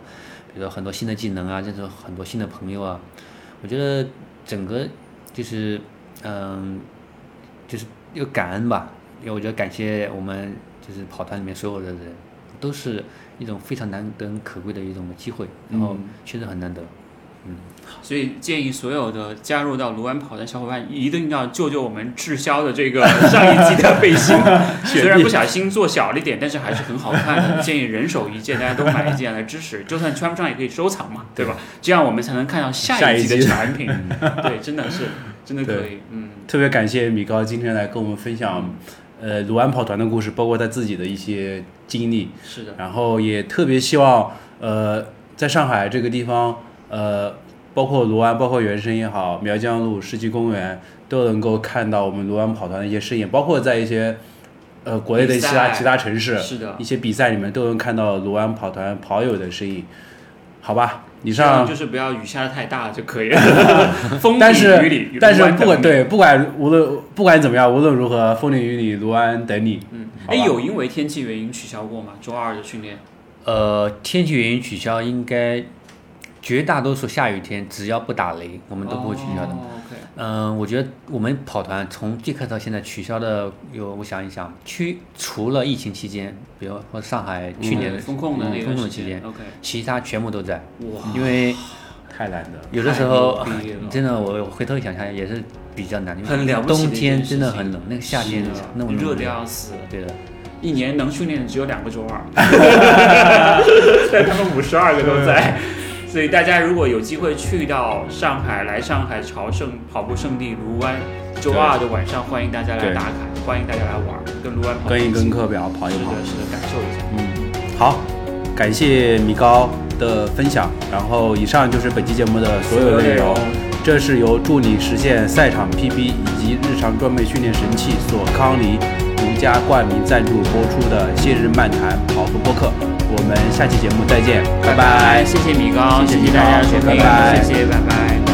比如说很多新的技能啊，认识很多新的朋友啊。我觉得整个就是嗯，就是要感恩吧。因为我觉得感谢我们就是跑团里面所有的人，都是一种非常难得可贵的一种机会，然后嗯确实很难得。所以建议所有的加入到卢湾跑的小伙伴一定要救救我们滞销的这个 上一季的背心，虽然不小心做小了一点，但是还是很好看的。建议人手一件，大家都买一件来支持，就算穿不上也可以收藏嘛，对吧？这样我们才能看到下一季的产品。对，真的是真的可以，嗯，特别感谢米高今天来跟我们分享，呃，卢安跑团的故事，包括他自己的一些经历，是的，然后也特别希望，呃，在上海这个地方，呃，包括卢湾，包括原生也好，苗江路、世纪公园，都能够看到我们卢湾跑团的一些身影，包括在一些，呃，国内的其他其他城市，是的一。些比赛里面都能看到卢湾跑团跑友的身影，好吧？以上，就是不要雨下的太大就可以了，风但是里雨里，但是不管对不管无论不管怎么样，无论如何，风里雨里，卢湾等你。嗯，哎，有因为天气原因取消过吗？周二的训练？呃，天气原因取消，应该绝大多数下雨天，只要不打雷，我们都不会取消的。嗯、我觉得我们跑团从最开始到现在取消的有，我想一想，去除了疫情期间，比如说上海去年的、嗯风控的那嗯个时风控的期间，，OK，其他全部都在。哇，因为太难得了，有的时候 真的，我回头想想也是比较难，因为很了不起的一冬天真的很冷，那个夏天那么热的要死，对的，一年能训练的只有两个周二，但 他们五十二个都在。所以大家如果有机会去到上海，来上海朝圣跑步圣地卢湾，周二的晚上欢迎大家来打卡，欢迎大家来玩，跟卢湾跑跟一跟课表跑一跑。是的，是的，感受一下。嗯，好，感谢米高的分享。然后以上就是本期节目的所有内容。这是由助你实现赛场 PB 以及日常装备训练神器索康尼独家冠名赞助播出的《谢日漫谈跑步播客》。我们下期节目再见，拜拜。谢谢米高，谢谢谢大家的收听，谢谢，拜拜。